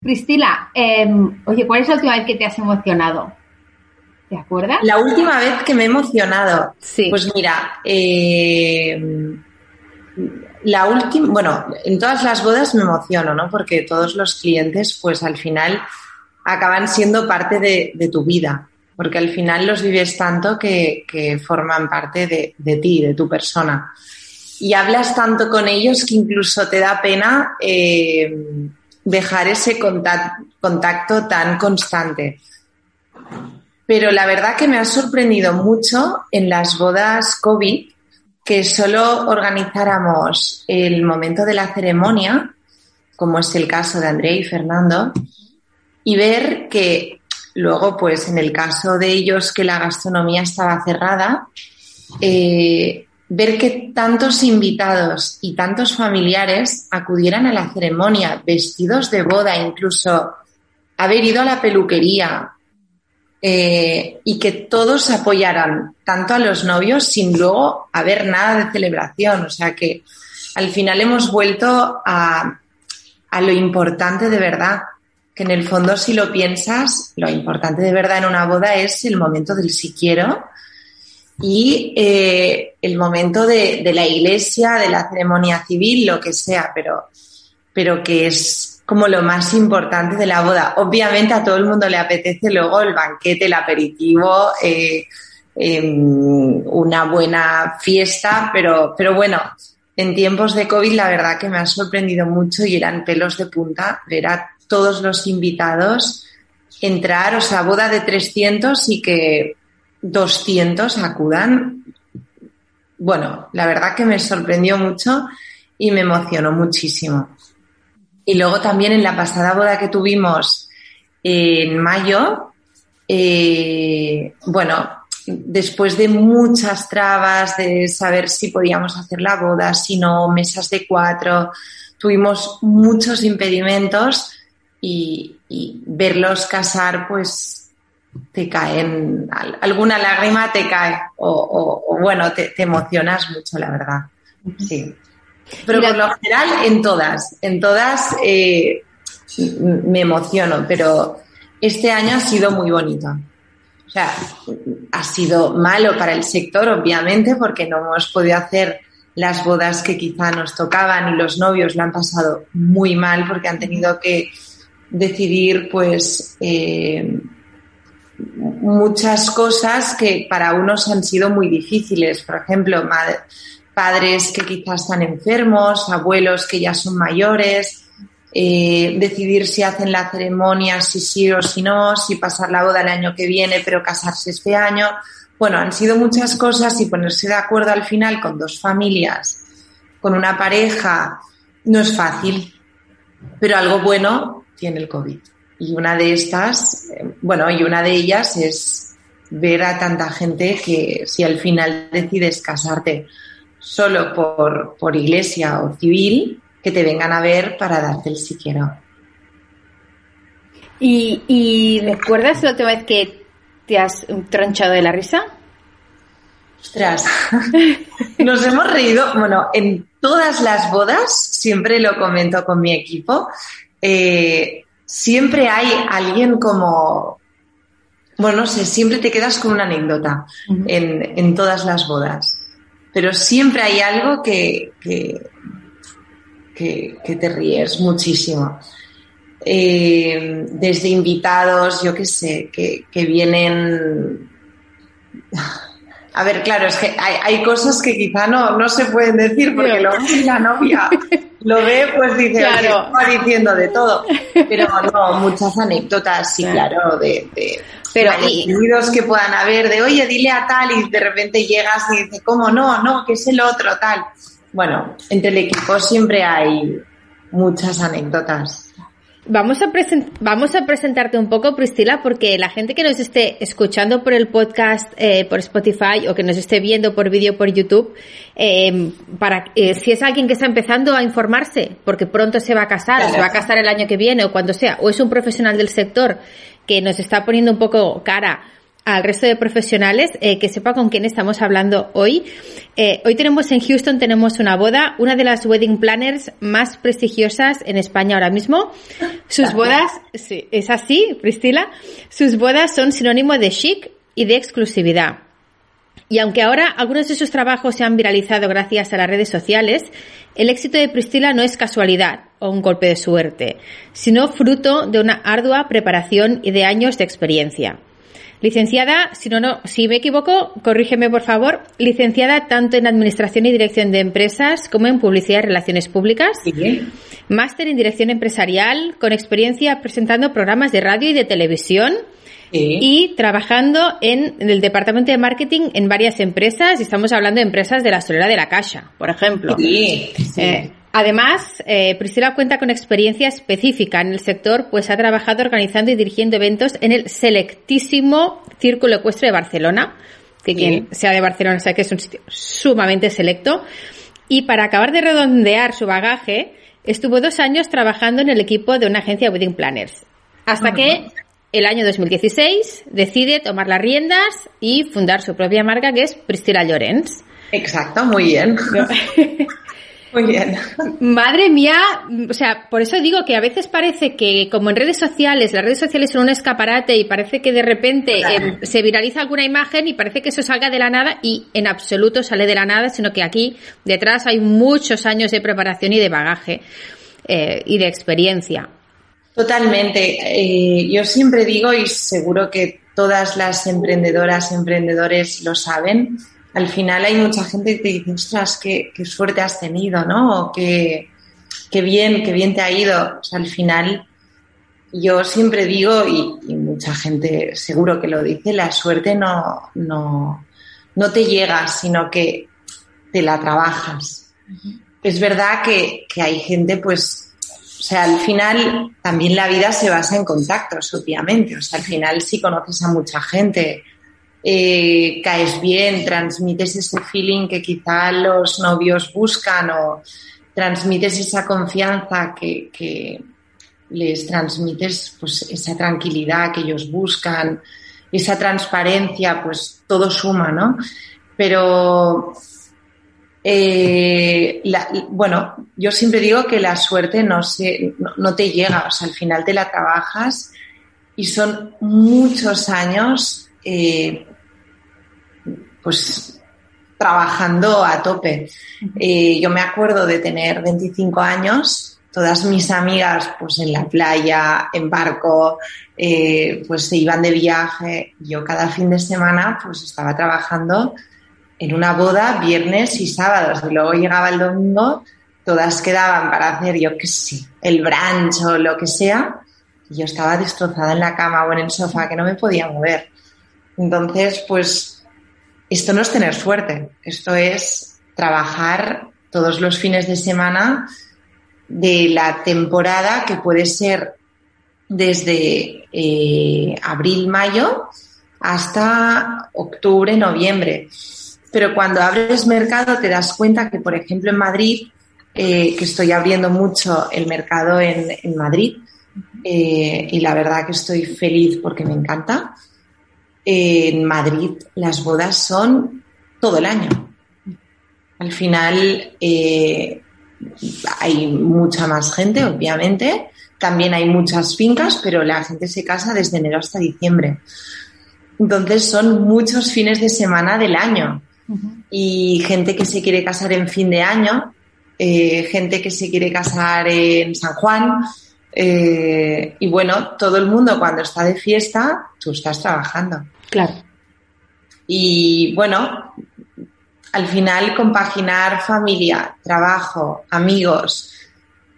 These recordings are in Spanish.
Priscila, em, oye, ¿cuál es la última vez que te has emocionado? ¿Te acuerdas? La última vez que me he emocionado. Sí. Pues mira, eh, la última, bueno, en todas las bodas me emociono, ¿no? Porque todos los clientes, pues al final acaban siendo parte de, tu vida, porque al final los vives tanto que, forman parte de, ti, de tu persona. Y hablas tanto con ellos que incluso te da pena eh, dejar ese contacto tan constante. Pero la verdad que me ha sorprendido mucho en las bodas COVID que solo organizáramos el momento de la ceremonia, como es el caso de Andrea y Fernando, y ver que luego, pues en el caso de ellos que la gastronomía estaba cerrada, eh, ver que tantos invitados y tantos familiares acudieran a la ceremonia vestidos de boda, incluso haber ido a la peluquería, eh, y que todos apoyaran tanto a los novios sin luego haber nada de celebración. O sea que al final hemos vuelto a, lo importante de verdad, que en el fondo si lo piensas, lo importante de verdad en una boda es el momento del si quiero y eh, el momento de, la iglesia, de la ceremonia civil, lo que sea, pero, pero que es como lo más importante de la boda. Obviamente a todo el mundo le apetece luego el banquete, el aperitivo, eh, em, una buena fiesta, pero, pero bueno, en tiempos de COVID la verdad que me ha sorprendido mucho y eran pelos de punta ver a todos los invitados entrar, o sea, boda de 300 y que 200 acudan. Bueno, la verdad que me sorprendió mucho y me emocionó muchísimo. Y luego también en la pasada boda que tuvimos en mayo, eh, bueno, después de muchas trabas, de saber si podíamos hacer la boda, si no, mesas de cuatro, tuvimos muchos impedimentos y, verlos casar, pues te caen, alguna lágrima te cae o, bueno, te, te, emocionas mucho, la verdad. Sí. Pero por lo general, en todas, en todas eh, me emociono, pero este año ha sido muy bonito. O sea, ha sido malo para el sector, obviamente, porque no hemos podido hacer las bodas que quizá nos tocaban y los novios lo han pasado muy mal porque han tenido que decidir, pues, eh, muchas cosas que para unos han sido muy difíciles. Por ejemplo, padres que quizás están enfermos, abuelos que ya son mayores, eh, decidir si hacen la ceremonia, si sí o si no, si pasar la boda el año que viene, pero casarse este año. Bueno, han sido muchas cosas y ponerse de acuerdo al final con dos familias, con una pareja, no es fácil, pero algo bueno tiene el COVID. Y una de estas, eh, bueno, y una de ellas es ver a tanta gente que si al final decides casarte solo por, por iglesia o civil que te vengan a ver para darte el si quiero. ¿Y, ¿Y recuerdas la última vez que te has tronchado de la risa? Ostras, nos hemos reído, bueno, en todas las bodas, siempre lo comento con mi equipo, eh, siempre hay alguien como, bueno, no sé, siempre te quedas con una anécdota en, en todas las bodas pero siempre hay algo que, que, te ríes muchísimo. Eh, desde invitados, yo qué sé, que, vienen... A ver, claro, es que hay, cosas que quizá no, no se pueden decir porque luego si la novia lo ve, pues dice, claro. va diciendo de todo. Pero no, muchas anécdotas, sí, claro, de, pero y, que puedan haber de, oye, dile a tal y de repente llegas y dices, ¿cómo no? No, que es el otro, tal. Bueno, entre el equipo siempre hay muchas anécdotas. Vamos a, vamos a presentarte un poco, Priscila, porque la gente que nos esté escuchando por el podcast, eh, por Spotify o que nos esté viendo por vídeo por YouTube, eh, para eh, si es alguien que está empezando a informarse, porque pronto se va a casar, o se va a casar el año que viene o cuando sea, o es un profesional del sector que nos está poniendo un poco cara al resto de profesionales eh, que sepa con quién estamos hablando hoy. Eh, hoy tenemos en Houston tenemos una boda, una de las wedding planners más prestigiosas en España ahora mismo. Sus bodas, sí, es así, Priscila. Sus bodas son sinónimo de chic y de exclusividad. Y aunque ahora algunos de sus trabajos se han viralizado gracias a las redes sociales, el éxito de Priscila no es casualidad o un golpe de suerte, sino fruto de una ardua preparación y de años de experiencia. Licenciada, si no, no, si me equivoco, corrígeme por favor, licenciada tanto en Administración y Dirección de Empresas como en Publicidad y Relaciones Públicas. Máster en Dirección Empresarial, con experiencia presentando programas de radio y de televisión. Y trabajando en, el departamento de marketing en varias empresas, y estamos hablando de empresas de la Solera de la Caixa, por ejemplo. Sí, eh, Además, eh, Priscila cuenta con experiencia específica en el sector, pues ha trabajado organizando y dirigiendo eventos en el selectísimo Círculo Ecuestre de Barcelona, que quien sea de Barcelona sabe que es un sitio sumamente selecto. Y para acabar de redondear su bagaje, estuvo dos años trabajando en el equipo de una agencia de Wedding Planners. Hasta que el año 2016 decide tomar las riendas y fundar su propia marca que es Priscila Llorens. Exacto, muy bien. Muy bien. Madre mía, o sea, por eso digo que a veces parece que como en redes sociales, las redes sociales son un escaparate y parece que de repente em, se viraliza alguna imagen y parece que eso salga de la nada y en absoluto sale de la nada, sino que aquí detrás hay muchos años de preparación y de bagaje eh, y de experiencia. Totalmente. Eh, yo siempre digo, y seguro que todas las emprendedoras, emprendedores lo saben, al final hay mucha gente que te dice, ostras, qué, suerte has tenido, ¿no? O qué, bien, qué bien te ha ido. O sea, al final yo siempre digo, y, mucha gente seguro que lo dice, la suerte no, no, no te llega, sino que te la trabajas. Es verdad que, que hay gente, pues, o sea, al final también la vida se basa en contactos, obviamente. O sea, al final sí conoces a mucha gente, eh, caes bien, transmites ese feeling que quizá los novios buscan o transmites esa confianza que, les transmites pues esa tranquilidad que ellos buscan, esa transparencia, pues todo suma, ¿no? Pero eh, bueno, yo siempre digo que la suerte no, te llega, o sea, al final te la trabajas y son muchos años eh, pues trabajando a tope. Eh, yo me acuerdo de tener 25 años, todas mis amigas pues en la playa, en barco, eh, pues se iban de viaje. Yo cada fin de semana pues estaba trabajando en una boda viernes y sábados y luego llegaba el domingo, todas quedaban para hacer, yo qué sé, el brunch o lo que sea. Y yo estaba destrozada en la cama o en el sofá que no me podía mover. Entonces, pues esto no es tener suerte, esto es trabajar todos los fines de semana de la temporada que puede ser desde eh, abril, mayo hasta octubre, noviembre. Pero cuando abres mercado te das cuenta que, por ejemplo, en Madrid, eh, que estoy abriendo mucho el mercado en, Madrid, eh, y la verdad que estoy feliz porque me encanta, en Madrid las bodas son todo el año. Al final eh, hay mucha más gente, obviamente. También hay muchas fincas, pero la gente se casa desde enero hasta diciembre. Entonces son muchos fines de semana del año. Y gente que se quiere casar en fin de año, eh, gente que se quiere casar en San Juan. Eh, y bueno, todo el mundo cuando está de fiesta, tú estás trabajando. Claro. Y bueno, al final compaginar familia, trabajo, amigos,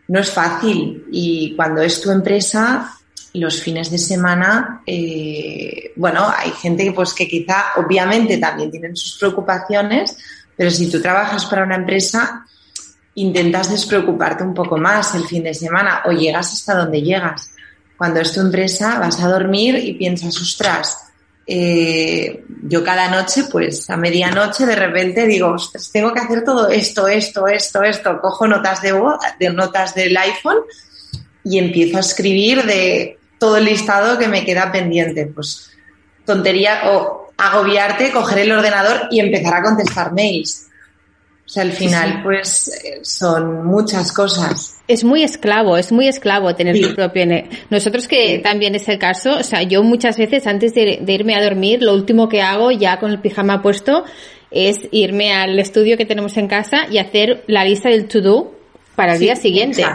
no es fácil. Y cuando es tu empresa, los fines de semana, eh, bueno, hay gente pues, que quizá obviamente también tienen sus preocupaciones, pero si tú trabajas para una empresa, intentas despreocuparte un poco más el fin de semana o llegas hasta donde llegas. Cuando es tu empresa, vas a dormir y piensas, ostras, eh, yo cada noche, pues a medianoche de repente digo, tengo que hacer todo esto, esto, esto, esto. Cojo notas de de notas del iPhone y empiezo a escribir de todo el listado que me queda pendiente. Pues tontería o agobiarte, coger el ordenador y empezar a contestar mails. O sea, al final, pues eh, son muchas cosas. Es muy esclavo, es muy esclavo tener tu propio. Nosotros que también es el caso, o sea, yo muchas veces antes de, irme a dormir, lo último que hago ya con el pijama puesto es irme al estudio que tenemos en casa y hacer la lista del to-do para el día siguiente.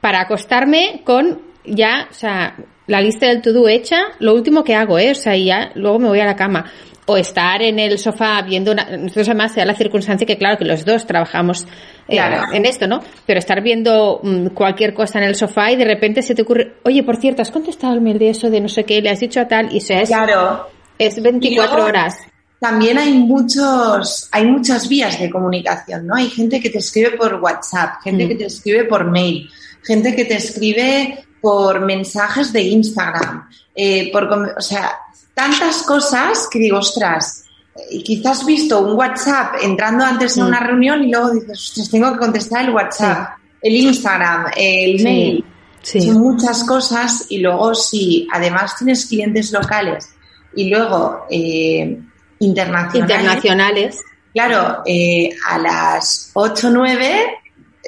Para acostarme con ya, o sea, la lista del to-do hecha, lo último que hago, ¿eh? O sea, ya luego me voy a la cama o estar en el sofá viendo una, nosotros además sea la circunstancia que claro que los dos trabajamos eh, en esto, ¿no? Pero estar viendo mm, cualquier cosa en el sofá y de repente se te ocurre, oye, por cierto, ¿has contestado el mail de eso, de no sé qué, le has dicho a tal? Y eso es, claro. es 24 horas. También hay muchos, hay muchas vías de comunicación, ¿no? Hay gente que te escribe por WhatsApp, gente mm. que te escribe por mail, gente que te escribe por mensajes de Instagram, eh, por, o sea, tantas cosas que digo, ostras, y quizás has visto un WhatsApp entrando antes en una reunión y luego dices, ostras, tengo que contestar el WhatsApp, el Instagram, el mail. Son muchas cosas y luego si además tienes clientes locales y luego eh, internacionales. Internacionales. Claro, eh, a las 8 o 9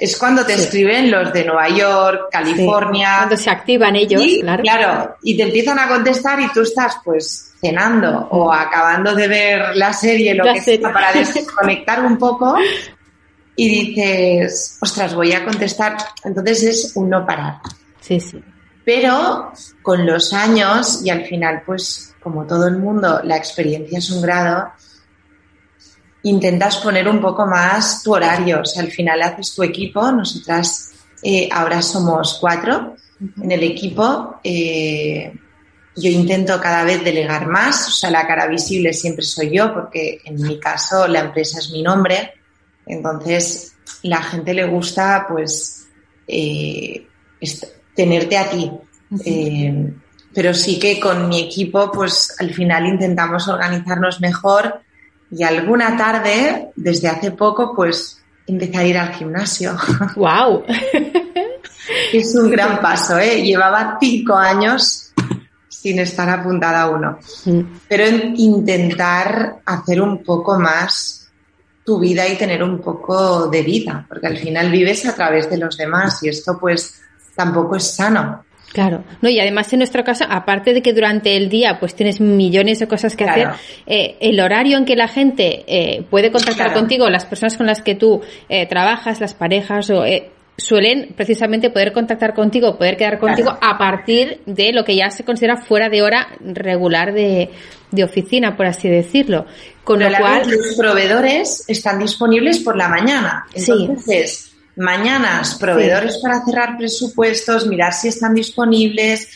es cuando te escriben los de Nueva York, California. Cuando se activan ellos, claro. Claro, y te empiezan a contestar y tú estás pues cenando o acabando de ver la serie, lo que sea, para desconectar un poco y dices, ostras, voy a contestar. Entonces es un no parar. Sí, sí. Pero con los años y al final, pues como todo el mundo, la experiencia es un grado, intentas poner un poco más tu horario. O sea, al final haces tu equipo. Nosotras eh, ahora somos cuatro en el equipo. Eh, yo intento cada vez delegar más. O sea, la cara visible siempre soy yo, porque en mi caso la empresa es mi nombre. Entonces, la gente le gusta, pues, eh, tenerte a ti. pero sí que con mi equipo, pues al final intentamos organizarnos mejor y alguna tarde, desde hace poco, pues empecé a ir al gimnasio. ¡Wow! es un gran paso, ¿eh? Llevaba cinco años sin estar apuntada a uno. Mm. Pero intentar hacer un poco más tu vida y tener un poco de vida, porque al final vives a través de los demás y esto pues tampoco es sano. Claro, no, y además en nuestro caso, aparte de que durante el día pues tienes millones de cosas que hacer, eh, el horario en que la gente eh, puede contactar contigo, las personas con las que tú eh, trabajas, las parejas, o, suelen precisamente poder contactar contigo, poder quedar contigo a partir de lo que ya se considera fuera de hora regular de, de oficina, por así decirlo. Con lo cual. Los proveedores están disponibles por la mañana. Entonces, mañanas proveedores para cerrar presupuestos, mirar si están disponibles,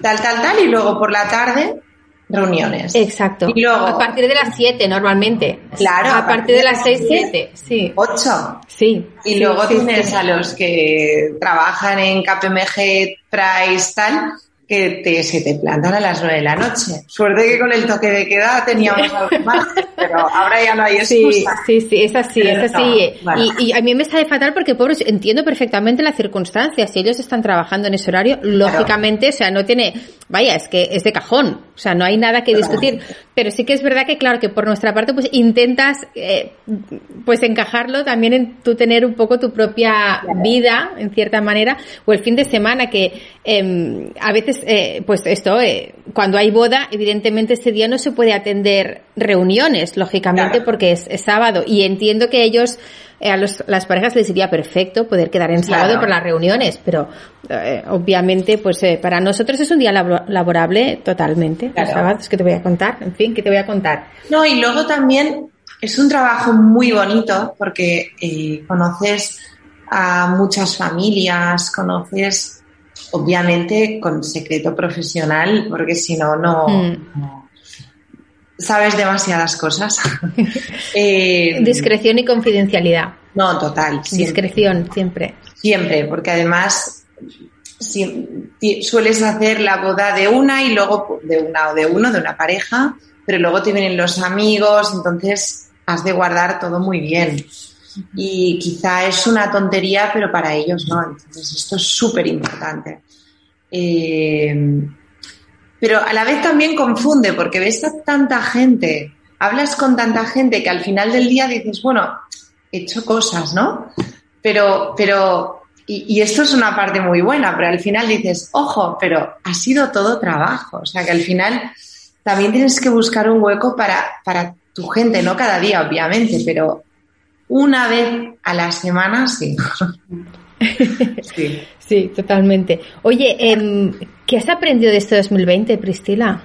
tal, tal, tal, y luego por la tarde reuniones. Exacto. Y luego, a partir de las 7 normalmente. Claro. A, partir, de las 6, 7, sí. 8. Sí. Y luego tienes a los que trabajan en KPMG, Price, tal, que te, se te plantan a las nueve de la noche. Suerte que con el toque de queda teníamos algo más, pero ahora ya no hay excusa. Sí, sí, sí, es así, es así. y, a mí me sale fatal porque, pobres, entiendo perfectamente las circunstancias. Si ellos están trabajando en ese horario, lógicamente, o sea, no tiene, vaya, es que es de cajón. O sea, no hay nada que discutir. Pero sí que es verdad que, claro, que por nuestra parte, pues intentas, eh, pues encajarlo también en tú tener un poco tu propia vida, en cierta manera, o el fin de semana que eh, a veces eh, pues esto, eh, cuando hay boda, evidentemente ese día no se puede atender reuniones, lógicamente, porque es, sábado. Y entiendo que ellos, eh, a las parejas les iría perfecto poder quedar en sábado por las reuniones, pero obviamente, pues para nosotros es un día laborable totalmente. Los sábados que te voy a contar, en fin, que te voy a contar. No, y luego también es un trabajo muy bonito porque conoces a muchas familias, conoces obviamente con secreto profesional, porque si no, no, hmm. Sabes demasiadas cosas. Eh, Discreción y confidencialidad. No, total. Discreción, siempre. Siempre, porque además sueles hacer la boda de una y luego de una o de uno, de una pareja, pero luego te vienen los amigos, entonces has de guardar todo muy bien y quizá es una tontería, pero para ellos no. Entonces, esto es súper importante. Eh, pero a la vez también confunde porque ves a tanta gente, hablas con tanta gente que al final del día dices, bueno, he hecho cosas, ¿no? Pero, pero, y, y esto es una parte muy buena, pero al final dices, ojo, pero ha sido todo trabajo, o sea que al final también tienes que buscar un hueco para, para tu gente, no cada día, obviamente, pero una vez a la semana sí. sí. sí. totalmente. Oye, eh, ¿qué has aprendido de este 2020, Priscila?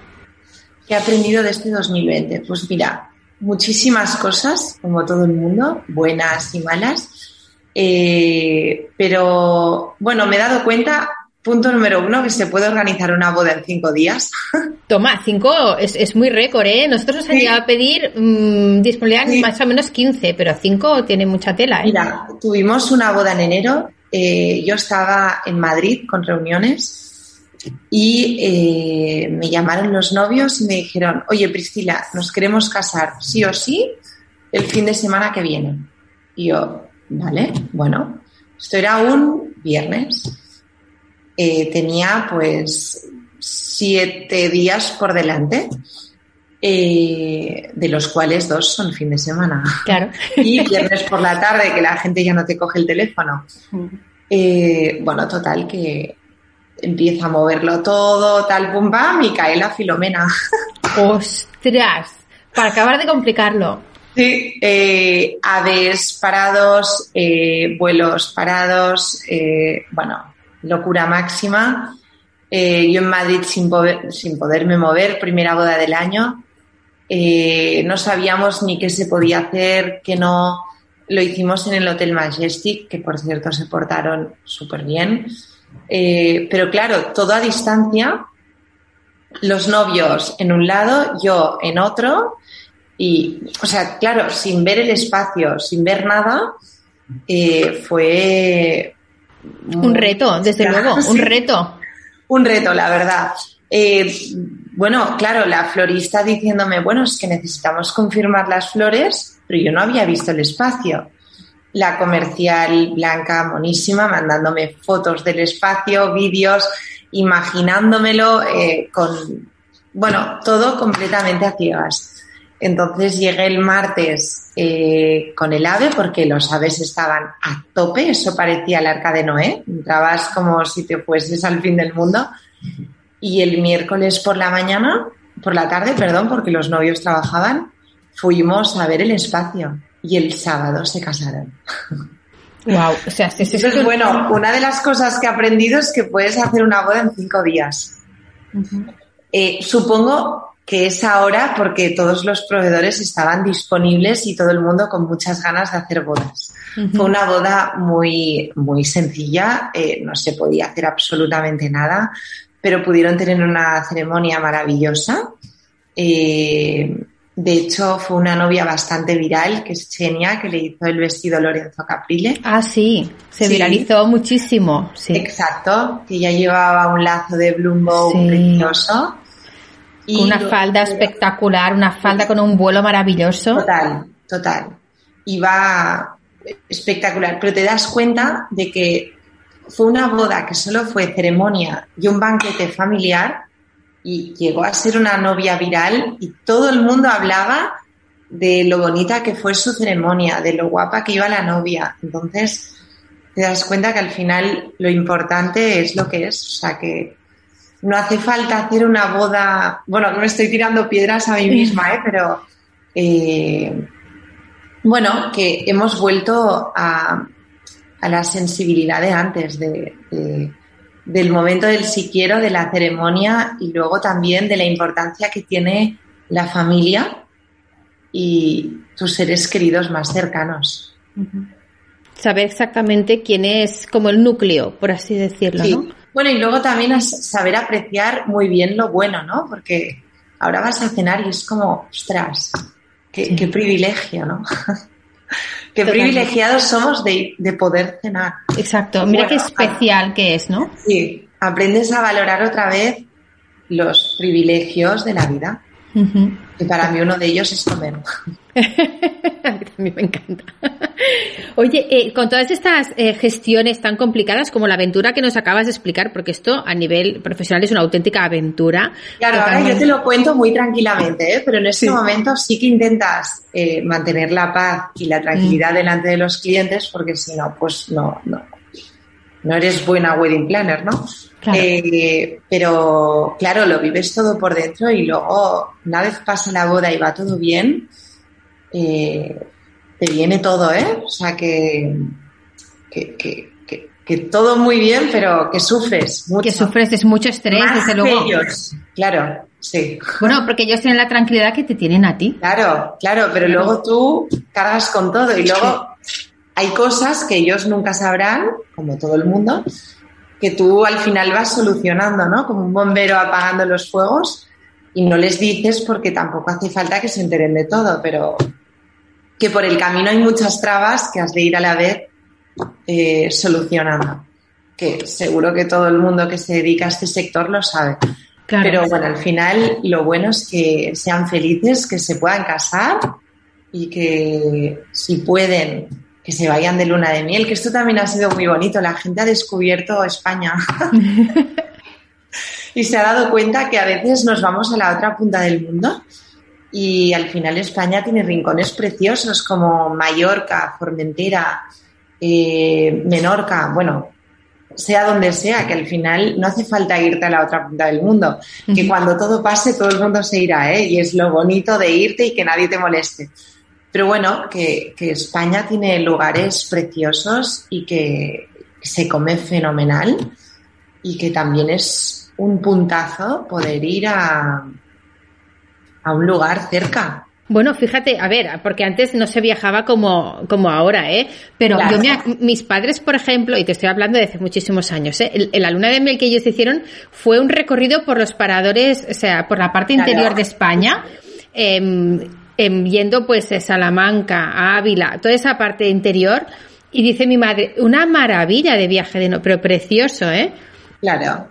¿Qué he aprendido de este 2020? Pues mira, muchísimas cosas, como todo el mundo, buenas y malas. Eh, pero bueno, me he dado cuenta Punto número uno, que se puede organizar una boda en cinco días. Toma, cinco es, es muy récord, ¿eh? Nosotros nos han llegado a pedir mmm, disponibilidad más o menos 15, pero cinco tiene mucha tela, ¿eh? Mira, tuvimos una boda en enero, eh, yo estaba en Madrid con reuniones y eh, me llamaron los novios y me dijeron, oye Priscila, nos queremos casar sí o sí el fin de semana que viene. Y yo, vale, bueno, esto era un viernes eh, tenía pues siete días por delante, eh, de los cuales dos son fin de semana. Claro. Y viernes por la tarde, que la gente ya no te coge el teléfono. Eh, bueno, total, que empieza a moverlo todo, tal, pum, pam, y cae la filomena. ¡Ostras! Para acabar de complicarlo. Sí, eh, aves parados, eh, vuelos parados, eh, bueno, locura máxima. Yo en Madrid sin, poder, sin poderme mover, primera boda del año. No sabíamos ni qué se podía hacer, que no. Lo hicimos en el Hotel Majestic, que por cierto se portaron súper bien. Eh, pero claro, todo a distancia. Los novios en un lado, yo en otro. Y, o sea, claro, sin ver el espacio, sin ver nada, eh, fue, un reto, desde luego, un reto. Un reto, la verdad. Eh, bueno, claro, la florista diciéndome, bueno, es que necesitamos confirmar las flores, pero yo no había visto el espacio. La comercial blanca, monísima, mandándome fotos del espacio, vídeos, imaginándomelo eh, con, bueno, todo completamente a ciegas. Entonces llegué el martes eh, con el ave porque los aves estaban a tope, eso parecía el arca de Noé, entrabas como si te fueses al fin del mundo. Y el miércoles por la mañana, por la tarde, perdón, porque los novios trabajaban, fuimos a ver el espacio y el sábado se casaron. Wow, o sea, si eso es bueno. Una de las cosas que he aprendido es que puedes hacer una boda en cinco días. Uh -huh. eh, supongo que es ahora porque todos los proveedores estaban disponibles y todo el mundo con muchas ganas de hacer bodas. Uh -huh. Fue una boda muy, muy sencilla, eh, no se podía hacer absolutamente nada, pero pudieron tener una ceremonia maravillosa. Eh, de hecho, fue una novia bastante viral, que es Chenia, que le hizo el vestido Lorenzo Caprile. Ah, sí, se sí. viralizó muchísimo. Sí. Exacto, que ya llevaba un lazo de Bloom Bow sí. precioso. Y una falda espectacular, una falda con un vuelo maravilloso. Total, total. Y va espectacular. Pero te das cuenta de que fue una boda que solo fue ceremonia y un banquete familiar y llegó a ser una novia viral y todo el mundo hablaba de lo bonita que fue su ceremonia, de lo guapa que iba la novia. Entonces, te das cuenta que al final lo importante es lo que es. O sea, que no hace falta hacer una boda. Bueno, no me estoy tirando piedras a mí misma, ¿eh? pero eh, bueno, que hemos vuelto a, a, la sensibilidad de antes, de, de, del momento del si quiero, de la ceremonia y luego también de la importancia que tiene la familia y tus seres queridos más cercanos. Uh -huh. Saber exactamente quién es como el núcleo, por así decirlo, sí. ¿no? Bueno, y luego también saber apreciar muy bien lo bueno, ¿no? Porque ahora vas a cenar y es como, ostras, qué, sí. qué privilegio, ¿no? qué Totalmente. privilegiados somos de, de, poder cenar. Exacto, mira bueno, qué especial que es, ¿no? Sí, aprendes a valorar otra vez los privilegios de la vida. Y para mí uno de ellos es comer. a mí me encanta. Oye, eh, con todas estas eh, gestiones tan complicadas como la aventura que nos acabas de explicar, porque esto a nivel profesional es una auténtica aventura. Claro, ahora yo te lo cuento muy tranquilamente, ¿eh? pero en este momento sí que intentas mantener la paz y la tranquilidad mm. delante de los clientes, porque si no, pues no, no, no eres buena wedding planner, ¿no? Eh, pero claro, lo vives todo por dentro y luego, una vez pasa la boda y va todo bien, eh, te viene todo, ¿eh? O sea que, que, todo muy bien, pero que sufres mucho. Que sufres es mucho estrés, desde luego. Claro, sí. Bueno, porque ellos tienen la tranquilidad que te tienen a ti. Claro, claro, pero luego tú cargas con todo y luego hay cosas que ellos nunca sabrán, como todo el mundo, que tú al final vas solucionando, ¿no? Como un bombero apagando los fuegos y no les dices porque tampoco hace falta que se enteren de todo, pero que por el camino hay muchas trabas que has de ir a la vez eh, solucionando. Que seguro que todo el mundo que se dedica a este sector lo sabe. Pero bueno, al final lo bueno es que sean felices, que se puedan casar y que si pueden que se vayan de luna de miel, que esto también ha sido muy bonito. La gente ha descubierto España y se ha dado cuenta que a veces nos vamos a la otra punta del mundo y al final España tiene rincones preciosos como Mallorca, Formentera, eh, Menorca, bueno, sea donde sea, que al final no hace falta irte a la otra punta del mundo, que cuando todo pase todo el mundo se irá, ¿eh? Y es lo bonito de irte y que nadie te moleste. Pero bueno, que, España tiene lugares preciosos y que se come fenomenal y que también es un puntazo poder ir a, a un lugar cerca. Bueno, fíjate, a ver, porque antes no se viajaba como, como ahora, ¿eh? Pero yo mis padres, por ejemplo, y te estoy hablando de hace muchísimos años, ¿eh? la luna de miel que ellos hicieron fue un recorrido por los paradores, o sea, por la parte interior de España. Eh, yendo pues de Salamanca a Ávila, toda esa parte interior, y dice mi madre, una maravilla de viaje de no, pero precioso, ¿eh? Claro.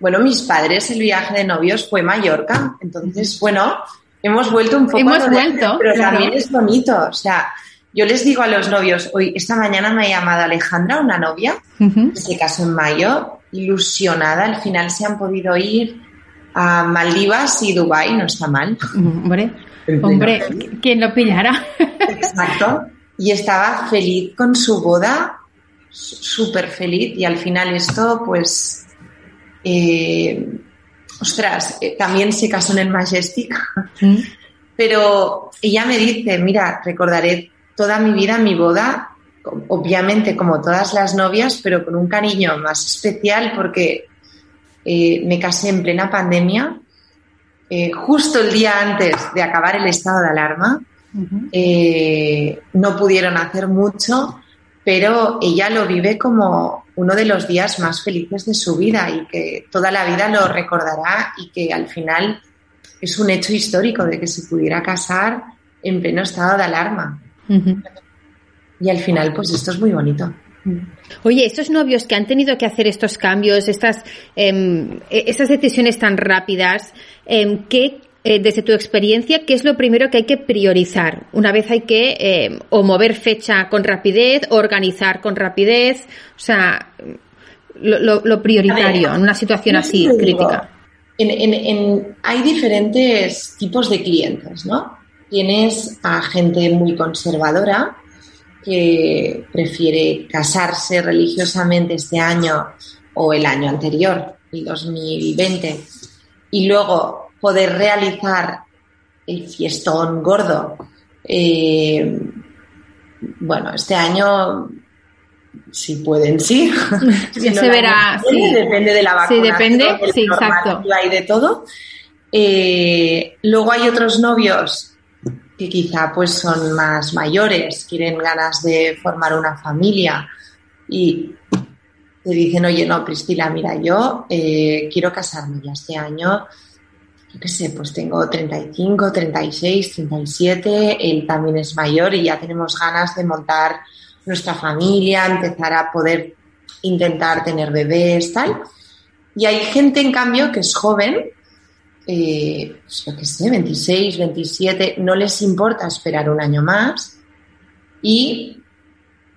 Bueno, mis padres el viaje de novios fue Mallorca, entonces, bueno, hemos vuelto un poco. Hemos vuelto, pero también es bonito, o sea, yo les digo a los novios, hoy, esta mañana me ha llamado Alejandra, una novia, que se casó en mayo, ilusionada, al final se han podido ir a Maldivas y Dubái, no está mal. Hombre, Hombre, ¿quién lo pillara? Exacto. Y estaba feliz con su boda, súper feliz. Y al final esto, pues, eh, ostras, eh, también se casó en el Majestic. Mm. Pero ella me dice, mira, recordaré toda mi vida mi boda, obviamente como todas las novias, pero con un cariño más especial porque eh, me casé en plena pandemia eh, justo el día antes de acabar el estado de alarma. Eh, no pudieron hacer mucho, pero ella lo vive como uno de los días más felices de su vida y que toda la vida lo recordará y que al final es un hecho histórico de que se pudiera casar en pleno estado de alarma. Y al final, pues esto es muy bonito. Oye, estos novios que han tenido que hacer estos cambios, estas, em, e-, estas decisiones tan rápidas, eh, ¿qué, eh, desde tu experiencia, qué es lo primero que hay que priorizar? Una vez hay que em, o mover fecha con rapidez, o organizar con rapidez, o sea, lo, prioritario en una situación así crítica. hay diferentes tipos de clientes, ¿no? Tienes a gente muy conservadora que prefiere casarse religiosamente este año o el año anterior, el 2020, y luego poder realizar el fiestón gordo. Eh, bueno, este año si pueden, sí. Ya se verá. Depende de la vacuna. Sí, depende. Sí, exacto. Hay de todo. Eh, luego hay otros novios que quizá pues son más mayores, quieren ganas de formar una familia y te dicen, oye, no, Priscila, mira, yo eh, quiero casarme ya este año, yo qué sé, pues tengo 35, 36, 37, él también es mayor y ya tenemos ganas de montar nuestra familia, empezar a poder intentar tener bebés, tal. Y hay gente, en cambio, que es joven, eh, pues yo qué sé, 26, 27, no les importa esperar un año más y,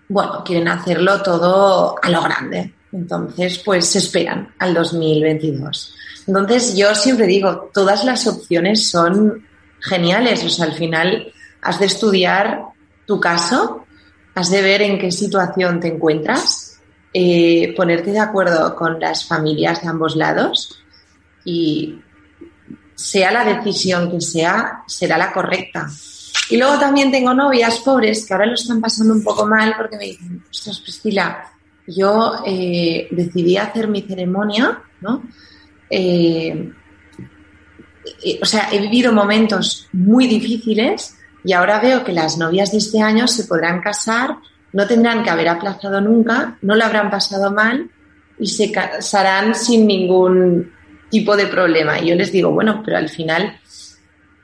bueno, quieren hacerlo todo a lo grande. Entonces, pues se esperan al 2022. Entonces, yo siempre digo, todas las opciones son geniales. O sea, al final has de estudiar tu caso, has de ver en qué situación te encuentras, eh, ponerte de acuerdo con las familias de ambos lados y sea la decisión que sea, será la correcta. Y luego también tengo novias pobres que ahora lo están pasando un poco mal porque me dicen, ostras, Priscila, yo eh, decidí hacer mi ceremonia, ¿no? Eh, o sea, he vivido momentos muy difíciles y ahora veo que las novias de este año se podrán casar, no tendrán que haber aplazado nunca, no lo habrán pasado mal y se casarán sin ningún tipo de problema. Y yo les digo, bueno, pero al final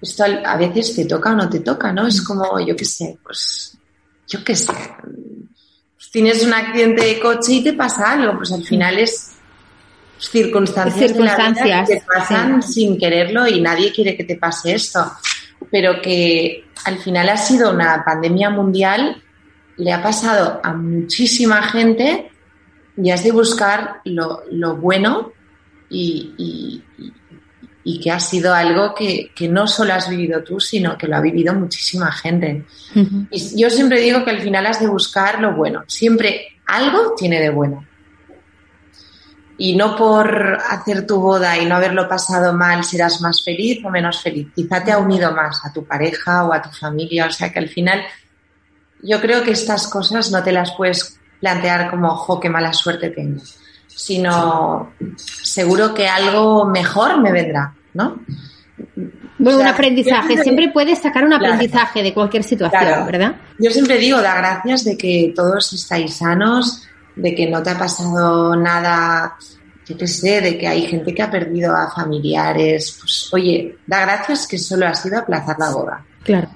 esto a veces te toca o no te toca, ¿no? Es como, yo qué sé, pues, yo qué sé, tienes un accidente de coche y te pasa algo, pues al final es circunstancias, circunstancias que pasan sin quererlo y nadie quiere que te pase esto. Pero que al final ha sido una pandemia mundial, le ha pasado a muchísima gente y has de buscar lo, bueno y, y, que ha sido algo que, que, no solo has vivido tú, sino que lo ha vivido muchísima gente. Y yo siempre digo que al final has de buscar lo bueno. Siempre algo tiene de bueno y no por hacer tu boda y no haberlo pasado mal serás más feliz o menos feliz. Quizá te ha unido más a tu pareja o a tu familia. O sea que al final yo creo que estas cosas no te las puedes plantear como, ojo, qué mala suerte tengo, sino seguro que algo mejor me vendrá, ¿no? Bueno, un aprendizaje. Siempre, puedes sacar un aprendizaje de cualquier situación, ¿verdad? Yo siempre digo, da gracias de que todos estáis sanos, de que no te ha pasado nada, yo qué sé, de que hay gente que ha perdido a familiares. Pues oye, da gracias que solo ha sido aplazar la boda. Claro.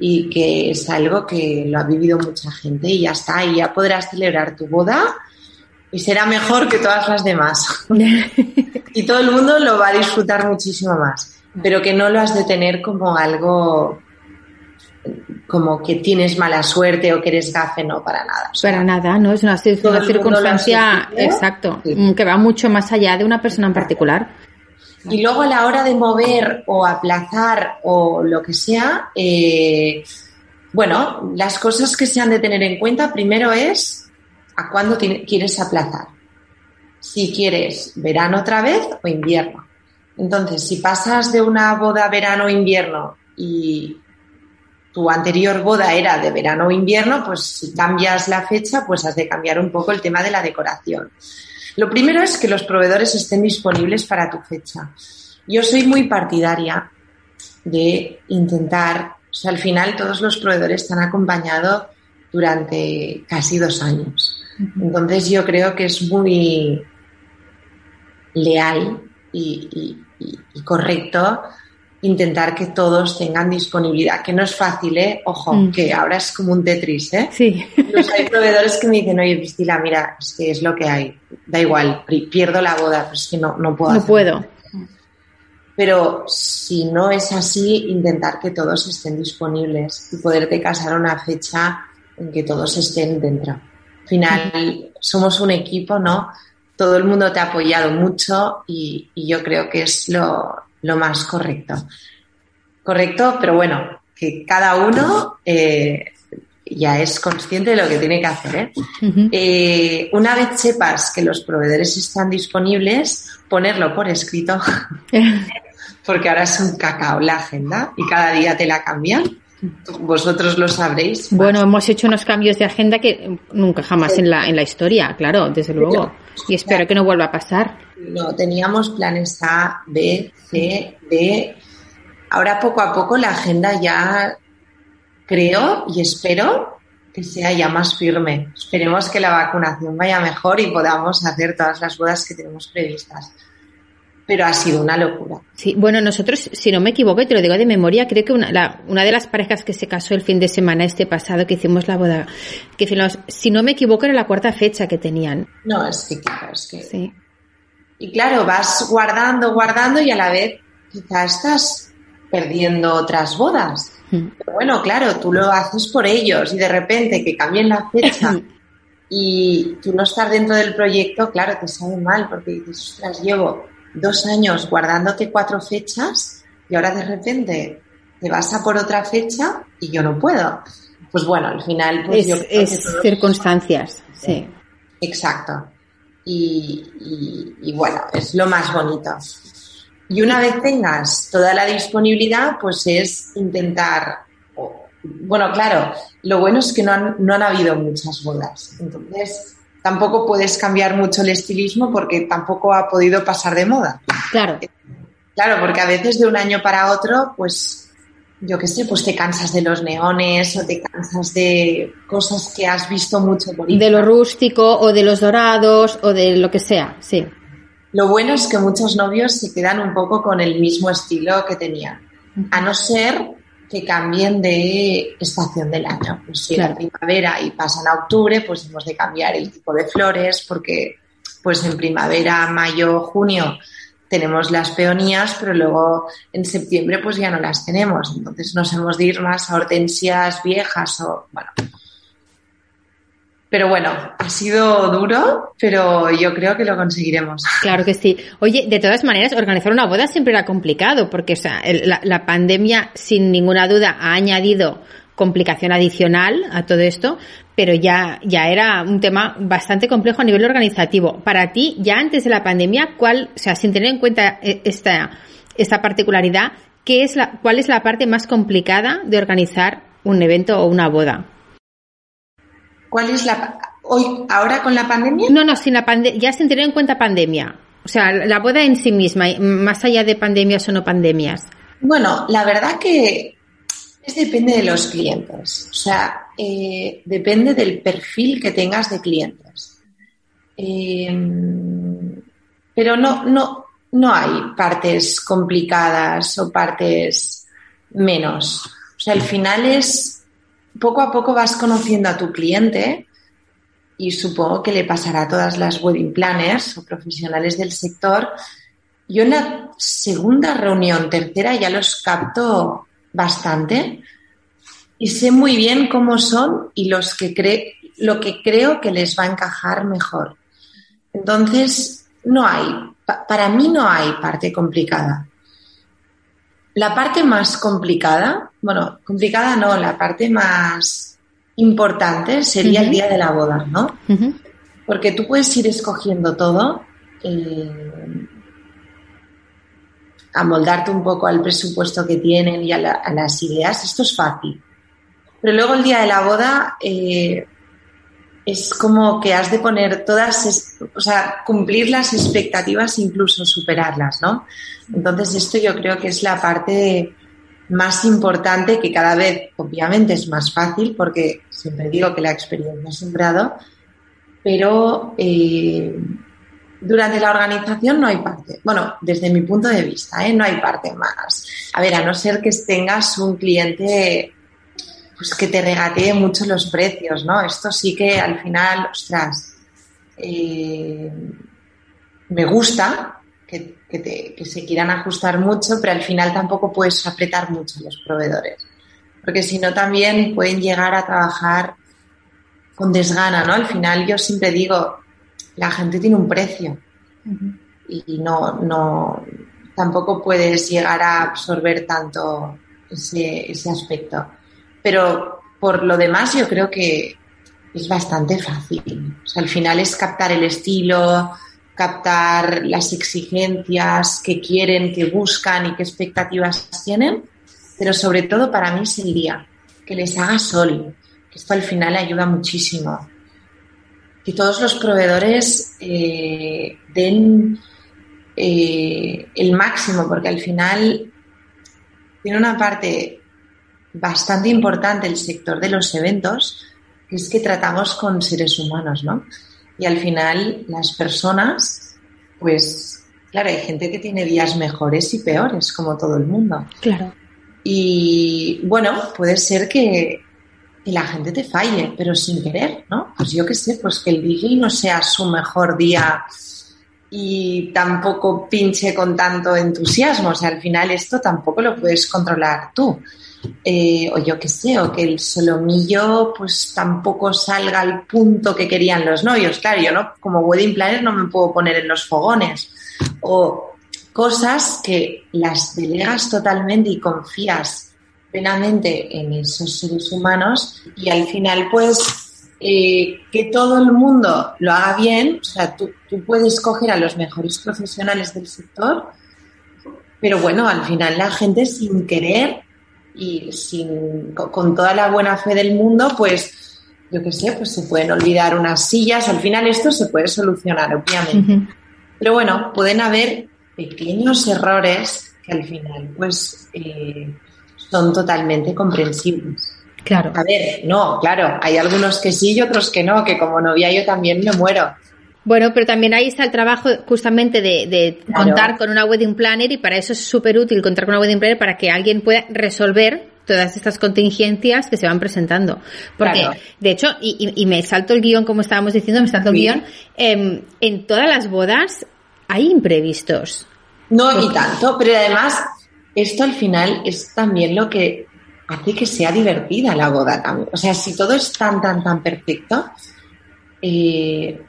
Y que es algo que lo ha vivido mucha gente y ya está, y ya podrás celebrar tu boda y será mejor que todas las demás. y todo el mundo lo va a disfrutar muchísimo más, pero que no lo has de tener como algo como que tienes mala suerte o que eres gafe, no, para nada. para nada, ¿no? Es una, circunstancia, exacto, mm, que va mucho más allá de una persona en particular. Y luego a la hora de mover o aplazar o lo que sea, eh, bueno, las cosas que se han de tener en cuenta primero es a cuándo quieres aplazar. Si quieres verano otra vez o invierno. Entonces, si pasas de una boda verano-invierno y tu anterior boda era de verano o invierno, pues si cambias la fecha, pues has de cambiar un poco el tema de la decoración. Lo primero es que los proveedores estén disponibles para tu fecha. Yo soy muy partidaria de intentar, o sea, al final todos los proveedores te han acompañado durante casi dos años. Entonces yo creo que es muy leal y, y correcto intentar que todos tengan disponibilidad, que no es fácil, ¿eh? Ojo, mm. que ahora es como un Tetris, ¿eh? Sí. hay proveedores que me dicen, oye, Priscila, mira, es que es lo que hay, da igual, pierdo la boda, pero es que no, no puedo. No puedo. Pero si no es así, intentar que todos estén disponibles y poderte casar a una fecha en que todos estén dentro. Al final, somos un equipo, ¿no? Todo el mundo te ha apoyado mucho y yo creo que es lo, lo más correcto. Correcto, pero bueno, que cada uno eh, ya es consciente de lo que tiene que hacer. ¿eh? Eh, una vez sepas que los proveedores están disponibles, ponerlo por escrito, porque ahora es un cacao la agenda y cada día te la cambian. Vosotros lo sabréis. Bueno, hemos hecho unos cambios de agenda que nunca jamás en la, en la historia, claro, desde luego. Y espero que no vuelva a pasar. No, teníamos planes A, B, C, D. Ahora poco a poco la agenda ya creo y espero que sea ya más firme. Esperemos que la vacunación vaya mejor y podamos hacer todas las bodas que tenemos previstas pero ha sido una locura. Sí, bueno, nosotros, si no me equivoco, y te lo digo de memoria, creo que una, una de las parejas que se casó el fin de semana este pasado, que hicimos la boda, que si no me equivoco, era la cuarta fecha que tenían. No, es que, es que... Sí. Y claro, vas guardando, guardando y a la vez quizá estás perdiendo otras bodas. Hmm. Pero bueno, claro, tú lo haces por ellos y de repente que cambien la fecha y tú no estar dentro del proyecto, claro, te sabe mal porque dices, ostras, llevo dos años guardándote cuatro fechas y ahora de repente te vas a por otra fecha y yo no puedo. Pues bueno, al final... Pues es, es circunstancias, sí. Exacto. Y, y, bueno, es lo más bonito. Y una vez tengas toda la disponibilidad, pues es intentar, bueno, claro, lo bueno es que no han, no han habido muchas bodas. Entonces, tampoco puedes cambiar mucho el estilismo porque tampoco ha podido pasar de moda. Claro. Claro, porque a veces de un año para otro, pues yo qué sé, pues te cansas de los neones o te cansas de cosas que has visto mucho por De lo rústico o de los dorados o de lo que sea, sí. Lo bueno es que muchos novios se quedan un poco con el mismo estilo que tenían, a no ser que cambien de estación del año. Pues si la primavera y pasan a octubre, pues hemos de cambiar el tipo de flores porque pues en primavera, mayo, junio tenemos las peonías, pero luego en septiembre pues ya no las tenemos. Entonces nos hemos de ir más a hortensias viejas o, bueno. Pero bueno, ha sido duro, pero yo creo que lo conseguiremos. Claro que sí. Oye, de todas maneras, organizar una boda siempre era complicado, porque o sea, la, la pandemia, sin ninguna duda, ha añadido complicación adicional a todo esto, pero ya, ya era un tema bastante complejo a nivel organizativo. Para ti, ya antes de la pandemia, ¿cuál, o sea, sin tener en cuenta eh, esta, esta particularidad, ¿qué es la, ¿cuál es la parte más complicada de organizar un evento o una boda? ¿Cuál es la, hoy, ahora con la pandemia? No, no, sin la ya sin tener en cuenta pandemia. O sea, la boda en sí misma, más allá de pandemias o no pandemias. Bueno, la verdad que depende de los clientes, o sea, eh, depende del perfil que tengas de clientes. Em, pero no, no, no hay partes complicadas o partes menos. O sea, al final es, poco a poco vas conociendo a tu cliente y supongo que le pasará a todas las wedding planners o profesionales del sector. Yo en la segunda reunión, tercera, ya los capto bastante y sé muy bien cómo son y los que cre lo que creo que les va a encajar mejor. Entonces, no hay, para mí no hay parte complicada. La parte más complicada, bueno, complicada no, la parte más importante sería el día de la boda, ¿no? Porque tú puedes ir escogiendo todo, eh, amoldarte un poco al presupuesto que tienen y a, las ideas, esto es fácil. Pero luego el día de la boda eh, es como que has de poner todas, o sea, cumplir las expectativas, incluso superarlas, ¿no? Entonces esto yo creo que es la parte más importante que cada vez, obviamente, es más fácil porque siempre digo que la experiencia es un pero eh, durante la organización no hay parte, bueno, desde mi punto de vista, ¿eh? no hay parte más. A ver, a no ser que tengas un cliente pues que te regatee mucho los precios, ¿no? Esto sí que al final, ostras, eh, me gusta que, que, se quieran ajustar mucho, pero al final tampoco puedes apretar mucho los proveedores, porque si no también pueden llegar a trabajar con desgana, ¿no? Al final yo siempre digo, la gente tiene un precio y no, no, tampoco puedes llegar a absorber tanto ese, ese aspecto. Pero por lo demás yo creo que es bastante fácil. Al final es captar el estilo, captar las exigencias que quieren, que buscan y qué expectativas tienen, pero sobre todo para mí día, que les haga sol, que esto al final ayuda muchísimo que todos los proveedores eh, den eh, el máximo, porque al final tiene una parte bastante importante el sector de los eventos, que es que tratamos con seres humanos, ¿no? Y al final las personas, pues, claro, hay gente que tiene días mejores y peores, como todo el mundo. Claro. Y bueno, puede ser que y la gente te falle, pero sin querer, ¿no? Pues yo qué sé, pues que el DJ no sea su mejor día y tampoco pinche con tanto entusiasmo. O sea, al final esto tampoco lo puedes controlar tú. Eh, o yo qué sé, o que el solomillo pues tampoco salga al punto que querían los novios. Claro, yo no, como wedding planner no me puedo poner en los fogones. O cosas que las delegas totalmente y confías plenamente en esos seres humanos y al final pues eh, que todo el mundo lo haga bien, o sea, tú, tú, puedes coger a los mejores profesionales del sector, pero bueno, al final la gente sin querer y sin, con, toda la buena fe del mundo, pues yo qué sé, pues se pueden olvidar unas sillas, al final esto se puede solucionar, obviamente. Pero bueno, pueden haber pequeños errores que al final pues eh, son totalmente comprensibles. Claro. A ver, no, claro, hay algunos que sí y otros que no, que como novia yo también me muero. Bueno, pero también ahí está el trabajo justamente de, contar con una wedding planner y para eso es súper útil contar con una wedding planner para que alguien pueda resolver todas estas contingencias que se van presentando. Porque, de hecho, y, me salto el guion, como estábamos diciendo, me salto el guion, em, en todas las bodas hay imprevistos. No, ni tanto, pero además esto al final es también lo que hace que sea divertida la boda también. O sea, si todo es tan, tan, tan perfecto, eh,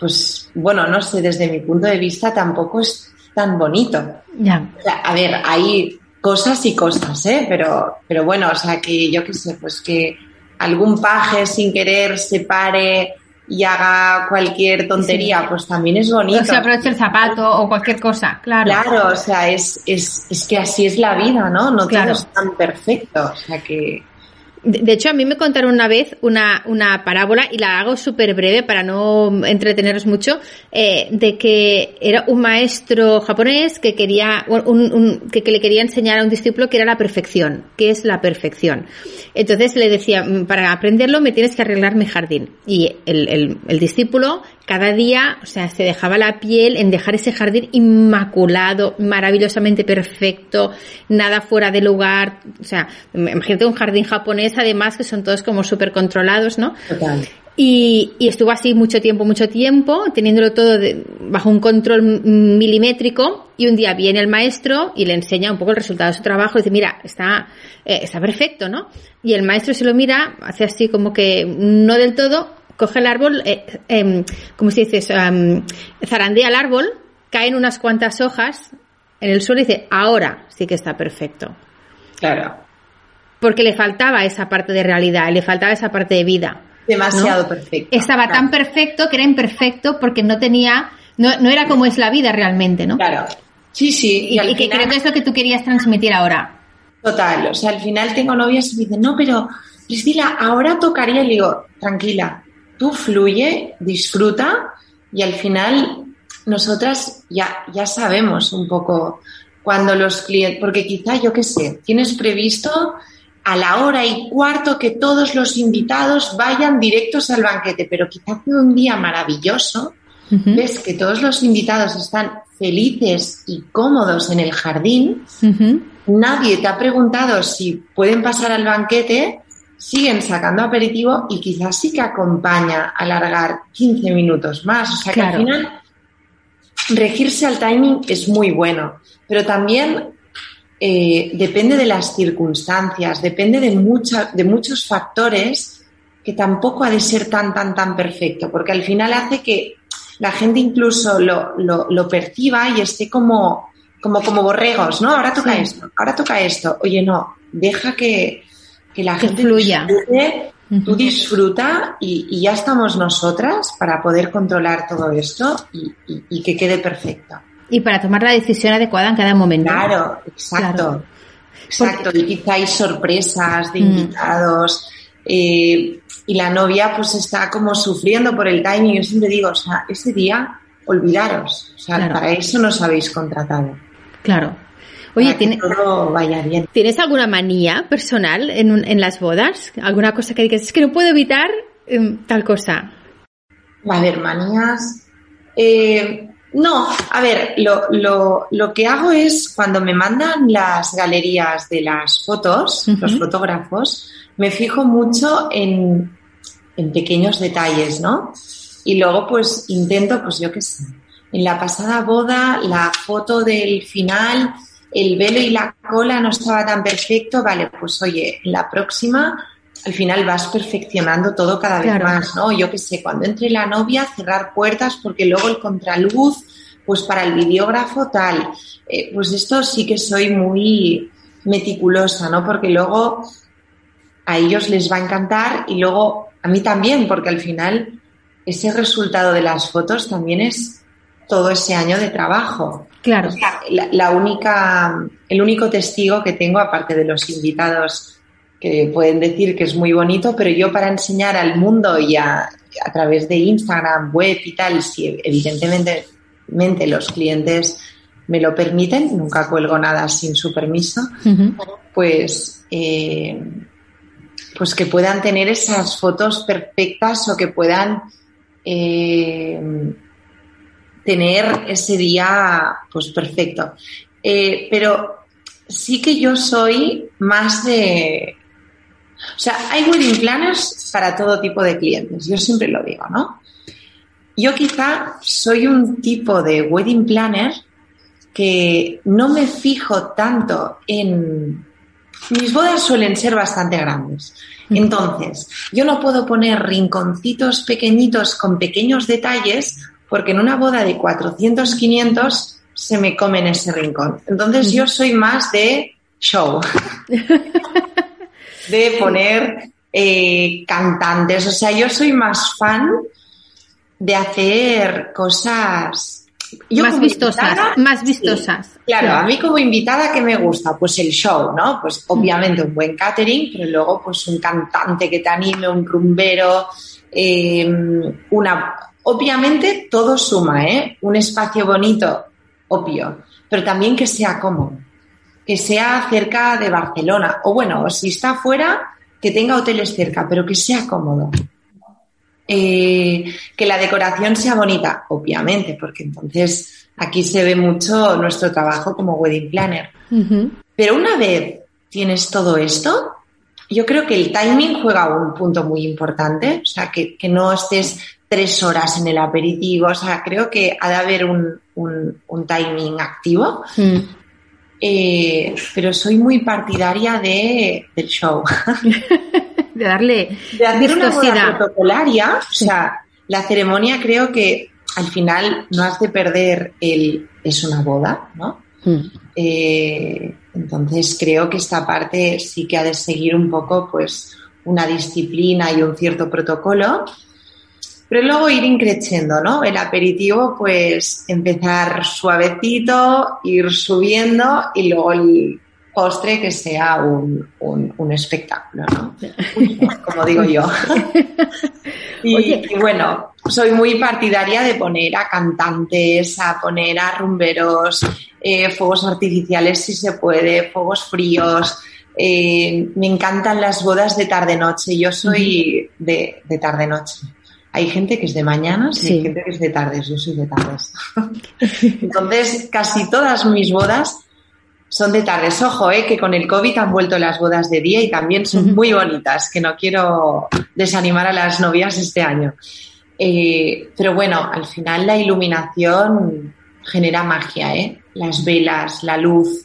pues bueno, no sé, desde mi punto de vista tampoco es tan bonito. Ya. a ver, hay cosas y cosas, ¿eh? Pero, pero bueno, o sea, que yo qué sé, pues que algún paje sin querer se pare y haga cualquier tontería, pues también es bonito. O se aproveche el zapato o cualquier cosa, claro. Claro, o sea, es, es, es que así es la vida, ¿no? No todo es tan perfecto, o sea que... De hecho, a mí me contaron una vez una, una parábola, y la hago súper breve para no entreteneros mucho, eh, de que era un maestro japonés que quería, un, un, que, que, le quería enseñar a un discípulo que era la perfección. ¿Qué es la perfección? Entonces le decía, mm, para aprenderlo me tienes que arreglar mi jardín. Y el, el, el discípulo cada día, o sea, se dejaba la piel en dejar ese jardín inmaculado, maravillosamente perfecto, nada fuera de lugar, o sea, imagínate un jardín japonés además que son todos como súper controlados, ¿no? Total. Y, y, estuvo así mucho tiempo, mucho tiempo, teniéndolo todo bajo un control milimétrico. Y un día viene el maestro y le enseña un poco el resultado de su trabajo. Y dice, mira, está, eh, está perfecto, ¿no? Y el maestro se lo mira, hace así como que no del todo, coge el árbol, eh, eh, como se dice, zarandea el árbol, caen unas cuantas hojas en el suelo y dice, ahora sí que está perfecto. Claro. Porque le faltaba esa parte de realidad, le faltaba esa parte de vida. Demasiado perfecto. Estaba tan perfecto que era imperfecto porque no tenía, no, no, era como es la vida realmente, ¿no? Claro. Sí, sí. Y, y, que creo que es lo que tú querías transmitir ahora. Total. O sea, al final tengo novias y me dicen, no, pero Priscila, ahora tocaría y le digo, tranquila, tú fluye, disfruta y al final nosotras ya, ya sabemos un poco cuando los clientes, porque quizá yo qué sé, tienes previsto a la hora y cuarto que todos los invitados vayan directos al banquete, pero quizá fue un día maravilloso, ves que todos los invitados están felices y cómodos en el jardín, nadie te ha preguntado si pueden pasar al banquete. Siguen sacando aperitivo y quizás sí que acompaña a alargar 15 minutos más. O sea que al final regirse al timing es muy bueno, pero también eh, depende de las circunstancias, depende de, de muchos factores que tampoco ha de ser tan, tan, tan perfecto, porque al final hace que la gente incluso lo, lo, perciba y esté como, como, como borregos, ¿no? Ahora toca esto, ahora toca esto. Oye, no, deja que, que la gente fluya. tú disfruta y, ya estamos nosotras para poder controlar todo esto y, que quede perfecto. Y para tomar la decisión adecuada en cada momento. Claro, exacto. Exacto, y quizá hay sorpresas de mm. invitados. Eh, y la novia pues está como sufriendo por el timing. Yo siempre digo, o sea, ese día olvidaros. O sea, para eso nos habéis contratado. Claro, Oye, ¿tienes alguna manía personal en, en las bodas? ¿Alguna cosa que digas, es que no puedo evitar em, tal cosa? A ver, manías. Eh, no, a ver, lo, lo, lo, que hago es cuando me mandan las galerías de las fotos, los fotógrafos, me fijo mucho en, en pequeños detalles, ¿no? Y luego pues intento, pues yo qué sé, en la pasada boda la foto del final, el velo y la cola no estaba tan perfecto, vale, pues oye, la próxima al final vas perfeccionando todo cada vez más, ¿no? Yo qué sé, cuando entre la novia, cerrar puertas porque luego el contraluz, pues para el videógrafo tal. Eh, pues esto sí que soy muy meticulosa, ¿no? Porque luego a ellos les va a encantar y luego a mí también, porque al final ese resultado de las fotos también es todo ese año de trabajo. Claro. la, única, el único testigo que tengo, aparte de los invitados que pueden decir que es muy bonito, pero yo para enseñar al mundo y a, a través de Instagram, web y tal, si evidentemente los clientes me lo permiten, nunca cuelgo nada sin su permiso, pues, eh, pues que puedan tener esas fotos perfectas o que puedan eh, tener ese día pues perfecto. Eh, pero sí que yo soy más de... O sea, hay wedding planners para todo tipo de clientes, yo siempre lo digo, ¿no? Yo quizá soy un tipo de wedding planner que no me fijo tanto en... Mis bodas suelen ser bastante grandes. Entonces, yo no puedo poner rinconcitos pequeñitos con pequeños detalles porque en una boda de 400, 500 se me comen ese rincón. Entonces, yo soy más de show. de poner eh, cantantes. O sea, yo soy más fan de hacer cosas más vistosas, más vistosas. claro, a mí como invitada, ¿qué me gusta? Pues el show, ¿no? Pues obviamente un buen catering, pero luego pues un cantante que te anime, un rumbero, em, una... Obviamente todo suma, ¿eh? Un espacio bonito, obvio, pero también que sea cómodo, que sea cerca de Barcelona, o bueno, si está fuera, que tenga hoteles cerca, pero que sea cómodo. Eh, que la decoración sea bonita, obviamente, porque entonces aquí se ve mucho nuestro trabajo como wedding planner. Pero una vez tienes todo esto, yo creo que el timing juega un punto muy importante, o sea, que, no estés tres horas en el aperitivo, o sea, creo que ha de haber un, timing activo. Mm. Eh, pero soy muy partidaria de, del show. de darle de hacer una boda protocolaria, o sea, la ceremonia creo que al final no has de perder el es una boda, ¿no? Hmm. Eh, entonces creo que esta parte sí que ha de seguir un poco pues una disciplina y un cierto protocolo, pero luego ir increciendo, ¿no? El aperitivo pues empezar suavecito, ir subiendo y luego el, postre que sea un, un, espectáculo, ¿no? Como digo yo. y, bueno, soy muy partidaria de poner a cantantes, a poner a rumberos, eh, fuegos artificiales si se puede, fuegos fríos. Eh, me encantan las bodas de tarde-noche. Yo soy de, de tarde-noche. Hay gente que es de mañanas y hay gente que es de tardes. Yo soy de tardes. Entonces, casi todas mis bodas son de tardes. Ojo, eh, que con el COVID han vuelto las bodas de día y también son muy bonitas, que no quiero desanimar a las novias este año. Eh, pero bueno, al final la iluminación genera magia, ¿eh? Las velas, la luz.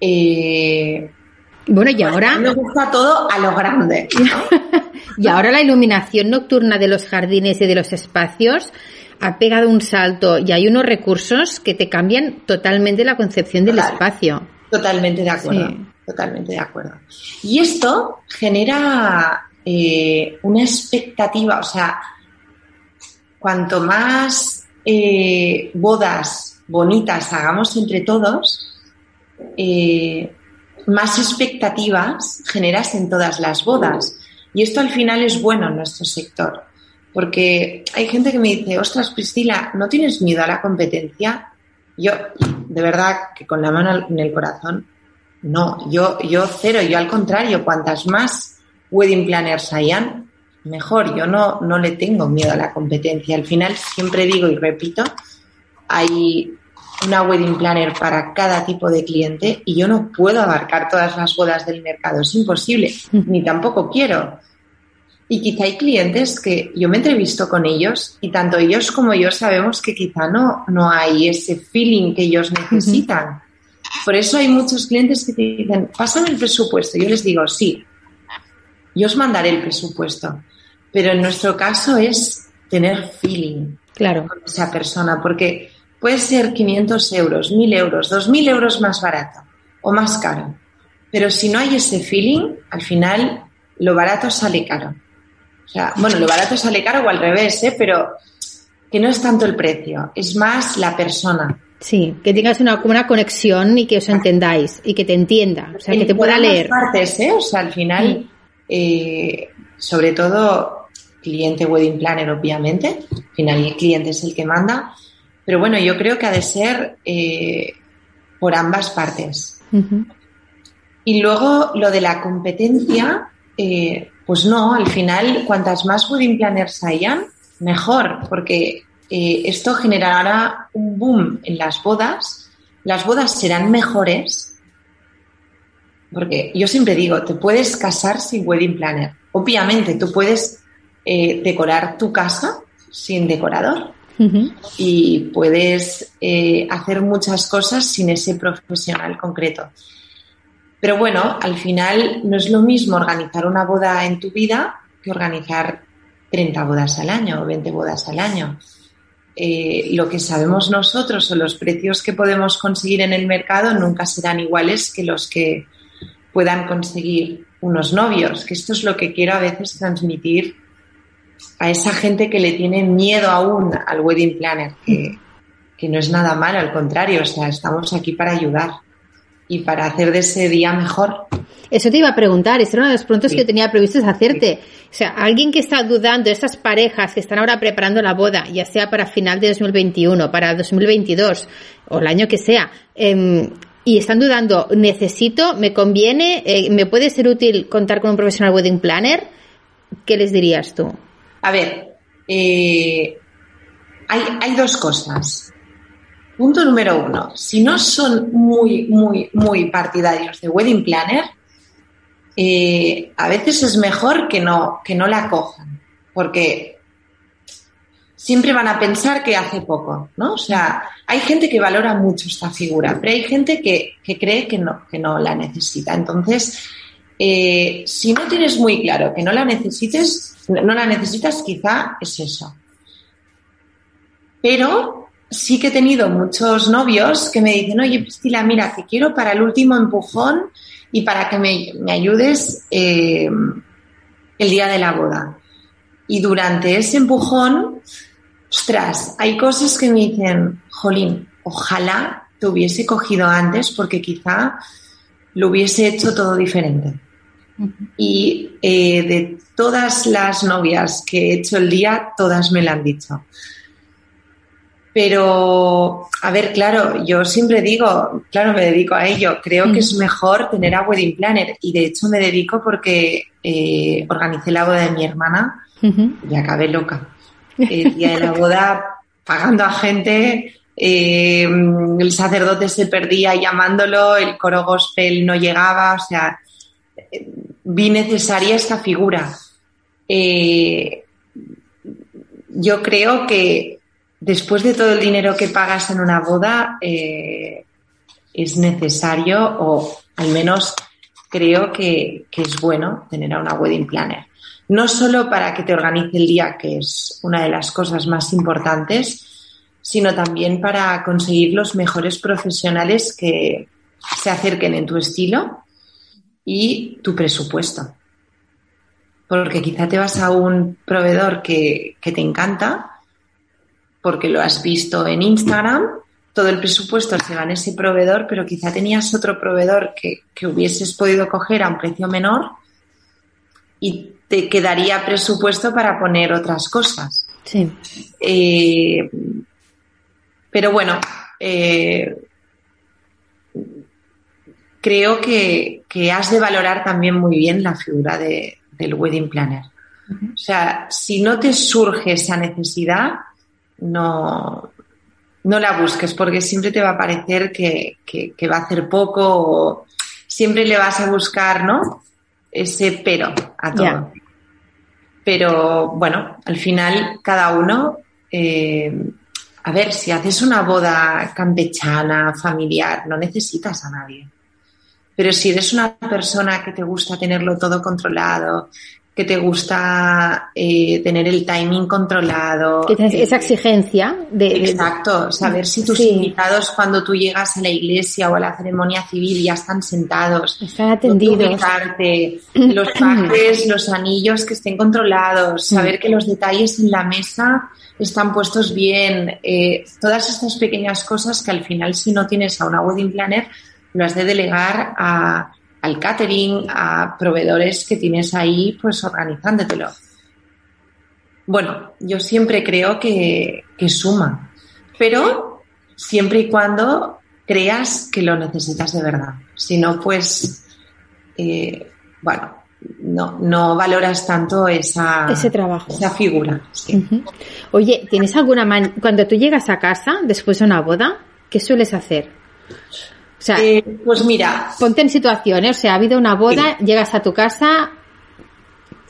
Eh, bueno, y ahora. Me gusta todo a lo grande. y ahora la iluminación nocturna de los jardines y de los espacios ha pegado un salto y hay unos recursos que te cambian totalmente la concepción del espacio. Totalmente de acuerdo. Totalmente de acuerdo. Y esto genera eh, una expectativa, o sea, cuanto más eh, bodas bonitas hagamos entre todos, eh, más expectativas generas en todas las bodas. Y esto al final es bueno en nuestro sector. Porque hay gente que me dice, ostras, Priscila, ¿no tienes miedo a la competencia? Yo, de verdad, que con la mano en el corazón, no, yo, yo cero, yo al contrario, cuantas más wedding planners hayan, mejor. Yo no, no le tengo miedo a la competencia. Al final, siempre digo y repito, hay una wedding planner para cada tipo de cliente y yo no puedo abarcar todas las bodas del mercado. Es imposible, ni tampoco quiero. Y quizá hay clientes que yo me entrevisto con ellos y tanto ellos como yo sabemos que quizá no, no hay ese feeling que ellos necesitan. Por eso hay muchos clientes que te dicen, pásame el presupuesto. Yo les digo, sí, yo os mandaré el presupuesto. Pero en nuestro caso es tener feeling claro. con esa persona, porque puede ser 500 euros, 1000 euros, 2000 euros más barato o más caro. Pero si no hay ese feeling, al final lo barato sale caro. O sea, bueno, lo barato sale caro o al revés, ¿eh? pero que no es tanto el precio, es más la persona. Sí, que tengas una, una conexión y que os entendáis y que te entienda, o sea, que te pueda leer. partes, ¿eh? O sea, al final, eh, sobre todo cliente wedding planner, obviamente, al final el cliente es el que manda, pero bueno, yo creo que ha de ser eh, por ambas partes. Y luego lo de la competencia, eh, pues no, al final, cuantas más wedding planners hayan, mejor, porque eh, esto generará un boom en las bodas, las bodas serán mejores, porque yo siempre digo, te puedes casar sin wedding planner. Obviamente, tú puedes eh, decorar tu casa sin decorador y puedes eh, hacer muchas cosas sin ese profesional concreto. Pero bueno, al final no es lo mismo organizar una boda en tu vida que organizar 30 bodas al año o 20 bodas al año. Eh, lo que sabemos nosotros o los precios que podemos conseguir en el mercado nunca serán iguales que los que puedan conseguir unos novios, que esto es lo que quiero a veces transmitir a esa gente que le tiene miedo aún al wedding planner, que, que no es nada malo, al contrario, o sea, estamos aquí para ayudar y para hacer de ese día mejor. Eso te iba a preguntar, esa era una de las preguntas que tenía previsto hacerte. O sea, alguien que está dudando, estas parejas que están ahora preparando la boda, ya sea para final de 2021, para 2022 o el año que sea, em, y están dudando, necesito, me conviene, eh, me puede ser útil contar con un profesional wedding planner, ¿qué les dirías tú? A ver, eh, hay, hay dos cosas. Punto número uno, si no son muy, muy, muy partidarios de wedding planner, eh, a veces es mejor que no, que no la cojan, porque siempre van a pensar que hace poco, ¿no? O sea, hay gente que valora mucho esta figura, pero hay gente que, cree que no, que no la necesita. Entonces, eh, si no tienes muy claro que no la necesites, no la necesitas, quizá es eso. Pero sí que he tenido muchos novios que me dicen, oye, Priscila, mira, que quiero para el último empujón y para que me, ayudes eh, el día de la boda. Y durante ese empujón, ostras, hay cosas que me dicen, jolín, ojalá te hubiese cogido antes porque quizá lo hubiese hecho todo diferente. Y eh, de todas las novias que he hecho el día, todas me lo han dicho. Pero, a ver, claro, yo siempre digo, claro, me dedico a ello. Creo que es mejor tener a Wedding Planner y de hecho me dedico porque eh, organicé la boda de mi hermana y acabé loca. El día de la boda, pagando a gente, eh, el sacerdote se perdía llamándolo, el coro gospel no llegaba, o sea, vi necesaria esta figura. Eh, yo creo que después de todo el dinero que pagas en una boda, eh, es necesario o al menos creo que, es bueno tener a una wedding planner. No solo para que te organice el día, que es una de las cosas más importantes, sino también para conseguir los mejores profesionales que se acerquen en tu estilo y tu presupuesto. Porque quizá te vas a un proveedor que, que te encanta, porque lo has visto en Instagram, todo el presupuesto se va en ese proveedor, pero quizá tenías otro proveedor que, hubieses podido coger a un precio menor y te quedaría presupuesto para poner otras cosas. Sí. Eh, pero bueno, eh, creo que, has de valorar también muy bien la figura del wedding planner. O sea, si no te surge esa necesidad, no, no la busques porque siempre te va a parecer que, va a hacer poco o siempre le vas a buscar, ¿no? Ese pero a todo. Pero bueno, al final cada uno, eh, a ver, si haces una boda campechana, familiar, no necesitas a nadie. Pero si eres una persona que te gusta tenerlo todo controlado, que te gusta eh, tener el timing controlado. Que tienes esa exigencia de... Exacto, saber si tus invitados cuando tú llegas a la iglesia o a la ceremonia civil ya están sentados. Están atendidos. los pajes, los anillos que estén controlados, mm. saber que los detalles en la mesa están puestos bien. Eh, todas estas pequeñas cosas que al final si no tienes a una wedding planner lo has de delegar a al catering, a proveedores que tienes ahí, pues organizándotelo. Bueno, yo siempre creo que, suma, pero siempre y cuando creas que lo necesitas de verdad. Si no, pues, eh, bueno, no, no valoras tanto esa, ese trabajo. Esa figura. Oye, ¿tienes alguna man cuando tú llegas a casa después de una boda, qué sueles hacer? O sea, eh, pues mira. Ponte en situaciones, o sea, ha habido una boda, llegas a tu casa,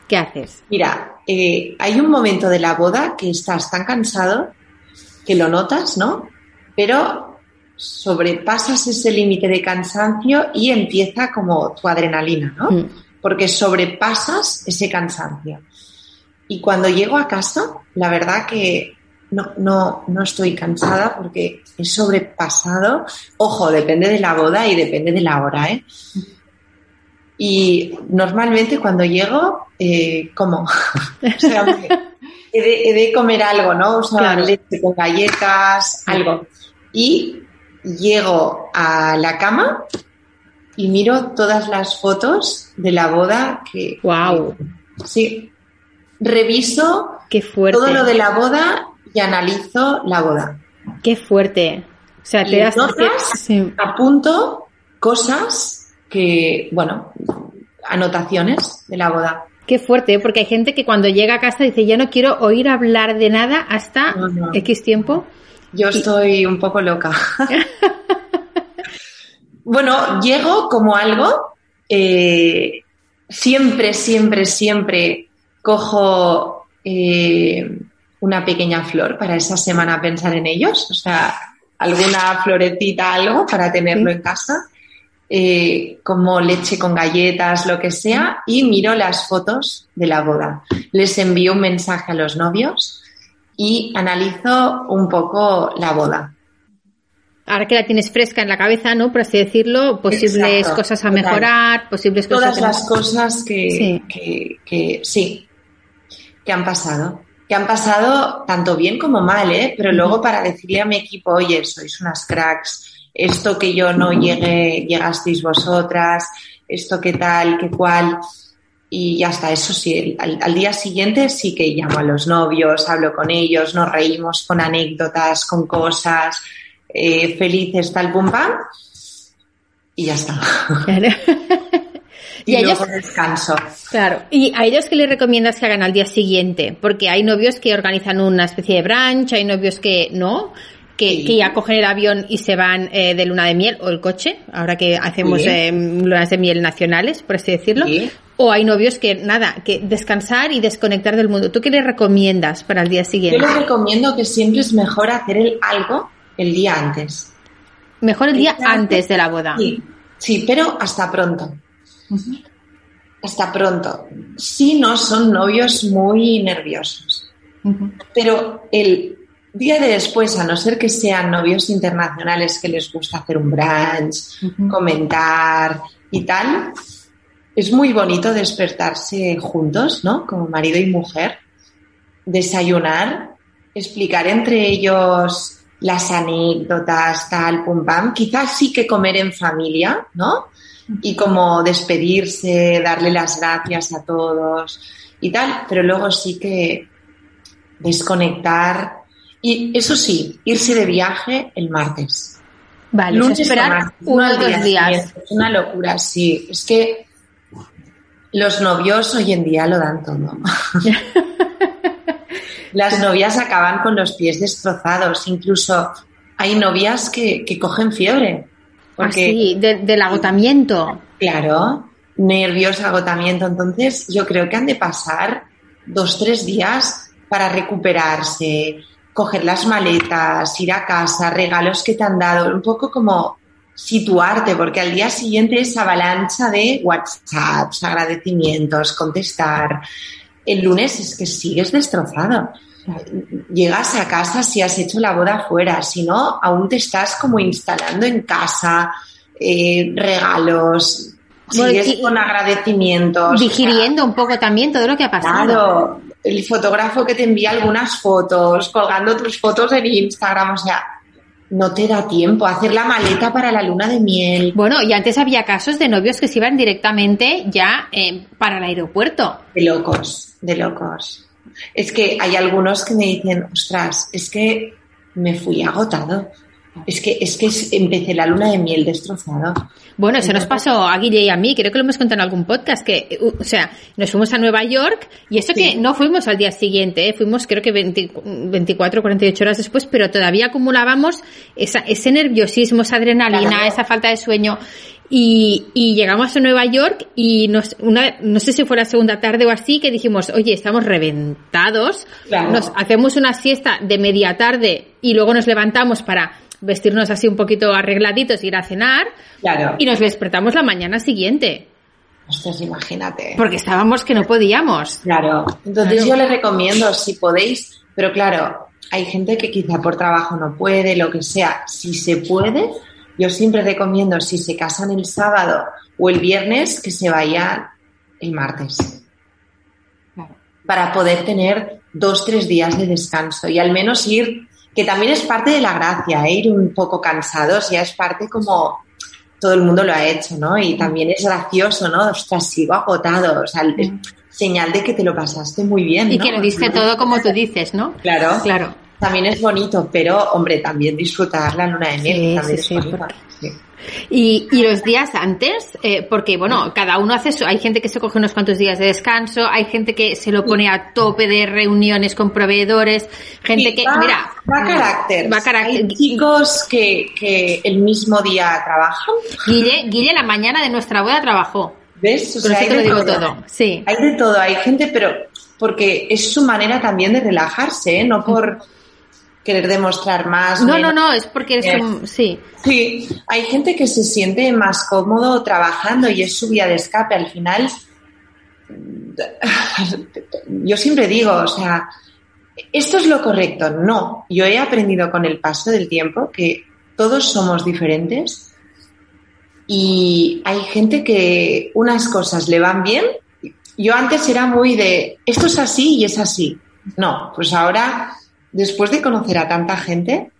¿qué haces? Mira, eh, hay un momento de la boda que estás tan cansado que lo notas, ¿no? Pero sobrepasas ese límite de cansancio y empieza como tu adrenalina, ¿no? Mm. Porque sobrepasas ese cansancio. Y cuando llego a casa, la verdad que no, no, no estoy cansada porque he sobrepasado. Ojo, depende de la boda y depende de la hora, ¿eh? Y normalmente cuando llego, eh, como. o sea, he de, comer algo, ¿no? O sea, leche con galletas, algo. Y llego a la cama y miro todas las fotos de la boda que. ¡Wow! sí. Reviso Qué fuerte. todo lo de la boda y analizo la boda. Qué fuerte. O sea, te das apunto cosas que, bueno, anotaciones de la boda. Qué fuerte, porque hay gente que cuando llega a casa dice, ya no quiero oír hablar de nada hasta X tiempo. Yo estoy un poco loca. bueno, llego como algo, eh, siempre, siempre, siempre cojo eh, una pequeña flor para esa semana pensar en ellos, o sea, alguna florecita, algo para tenerlo en casa, eh, como leche con galletas, lo que sea, y miro las fotos de la boda. Les envío un mensaje a los novios y analizo un poco la boda. Ahora que la tienes fresca en la cabeza, ¿no? Por así decirlo, posibles cosas a mejorar, posibles cosas. Todas las cosas que que sí, que han pasado que han pasado tanto bien como mal, ¿eh? Pero luego para decirle a mi equipo, oye, sois unas cracks, esto que yo no llegué, llegasteis vosotras, esto que tal, que cual. Y ya está, eso sí, al, día siguiente sí que llamo a los novios, hablo con ellos, nos reímos con anécdotas, con cosas, eh, felices, tal, pum, pam. Y ya está. y, luego descanso. Claro. ¿Y a ellos qué les recomiendas que hagan al día siguiente? Porque hay novios que organizan una especie de brunch, hay novios que no, que, ya cogen el avión y se van eh, de luna de miel o el coche, ahora que hacemos eh, lunas de miel nacionales, por así decirlo. O hay novios que, nada, que descansar y desconectar del mundo. ¿Tú qué les recomiendas para el día siguiente? Yo les recomiendo que siempre es mejor hacer el algo el día antes. Mejor el, día antes de la boda. Sí, sí, pero hasta pronto. Hasta pronto. Si no son novios muy nerviosos. Pero el día de después, a no ser que sean novios internacionales que les gusta hacer un brunch, comentar y tal, es muy bonito despertarse juntos, ¿no? Como marido y mujer, desayunar, explicar entre ellos las anécdotas, tal, pum, pam. Quizás sí que comer en familia, ¿no? Y como despedirse, darle las gracias a todos y tal, pero luego sí que desconectar y eso sí, irse de viaje el martes. Vale, Lunes esperar uno o dos días. Es una locura, sí. Es que los novios hoy en día lo dan todo. Las novias acaban con los pies destrozados, incluso hay novias que, que cogen fiebre Así, del agotamiento. Claro, nervios, agotamiento. Entonces, yo creo que han de pasar dos, tres días para recuperarse, coger las maletas, ir a casa, regalos que te han dado, un poco como situarte, porque al día siguiente es avalancha de WhatsApps, agradecimientos, contestar. El lunes es que sigues destrozado. Llegas a casa si has hecho la boda fuera, si no, aún te estás como instalando en casa, eh, regalos, sigues con agradecimientos. Digiriendo un poco también todo lo que ha pasado. Claro, el fotógrafo que te envía algunas fotos, colgando tus fotos en Instagram, o sea, no te da tiempo hacer la maleta para la luna de miel. Bueno, y antes había casos de novios que se iban directamente ya eh, para el aeropuerto. De locos, de locos. Es que hay algunos que me dicen, ostras, es que me fui agotado. Es que, es que empecé la luna de miel destrozado. Bueno, eso nos pasó a Guille y a mí, creo que lo hemos contado en algún podcast, que, o sea, nos fuimos a Nueva York y eso que no fuimos al día siguiente, ¿eh? fuimos creo que 24, 48 horas después, pero todavía acumulábamos esa, ese nerviosismo, esa adrenalina, esa falta de sueño. Y, y, llegamos a Nueva York y nos, una, no sé si fue la segunda tarde o así, que dijimos, oye, estamos reventados, nos hacemos una siesta de media tarde y luego nos levantamos para vestirnos así un poquito arregladitos, ir a cenar. Claro. Y nos despertamos la mañana siguiente. Ostras, imagínate. Porque estábamos que no podíamos. Claro. Entonces yo les recomiendo, si podéis, pero claro, hay gente que quizá por trabajo no puede, lo que sea. Si se puede, yo siempre recomiendo, si se casan el sábado o el viernes, que se vayan el martes. Claro. Para poder tener dos, tres días de descanso y al menos ir que también es parte de la gracia, ¿eh? ir un poco cansados, ya es parte como todo el mundo lo ha hecho, ¿no? Y también es gracioso, ¿no? Ostras, sigo agotado, o sea, señal de que te lo pasaste muy bien. Y que lo diste todo como tú dices, ¿no? Claro. Claro. También es bonito, pero, hombre, también disfrutar la luna de miel también es bonito. Y, y, los días antes, eh, porque bueno, cada uno hace eso. Hay gente que se coge unos cuantos días de descanso, hay gente que se lo pone a tope de reuniones con proveedores, gente que, mira, va a carácter. Va a carácter. Hay chicos que, que el mismo día trabajan. Guille, Guille la mañana de nuestra boda trabajó. ¿Ves? O sea, hay de digo todo. Sí. Hay de todo. Hay gente, pero porque es su manera también de relajarse, ¿eh? no por querer demostrar más. No, no, no, es porque es un... sí. Sí, hay gente que se siente más cómodo trabajando y es su vía de escape. Al final, yo siempre digo, o sea, esto es lo correcto. No, yo he aprendido con el paso del tiempo que todos somos diferentes y hay gente que unas cosas le van bien. Yo antes era muy de, esto es así y es así. No, pues ahora después de conocer a tanta gente,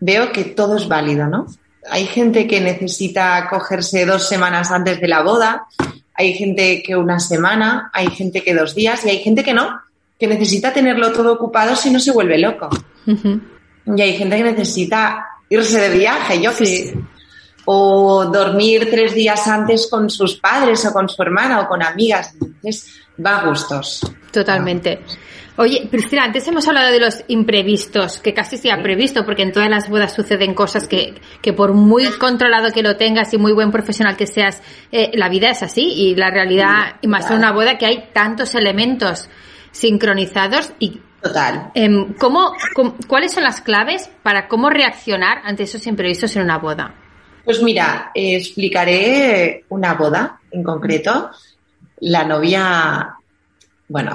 veo que todo es válido, ¿no? Hay gente que necesita cogerse dos semanas antes de la boda, hay gente que una semana, hay gente que dos días y hay gente que no, que necesita tenerlo todo ocupado si no se vuelve loco. Y hay gente que necesita irse de viaje, yo sí. O dormir tres días antes con sus padres o con su hermana o con amigas. Entonces, va a gustos. Totalmente. Oye, Priscila, antes hemos hablado de los imprevistos, que casi se ha previsto, porque en todas las bodas suceden cosas que, que por muy controlado que lo tengas y muy buen profesional que seas, eh, la vida es así y la realidad, y más en una boda que hay tantos elementos sincronizados y Total. Eh, ¿cómo, cuáles son las claves para cómo reaccionar ante esos imprevistos en una boda? Pues mira, eh, explicaré una boda en concreto. La novia bueno,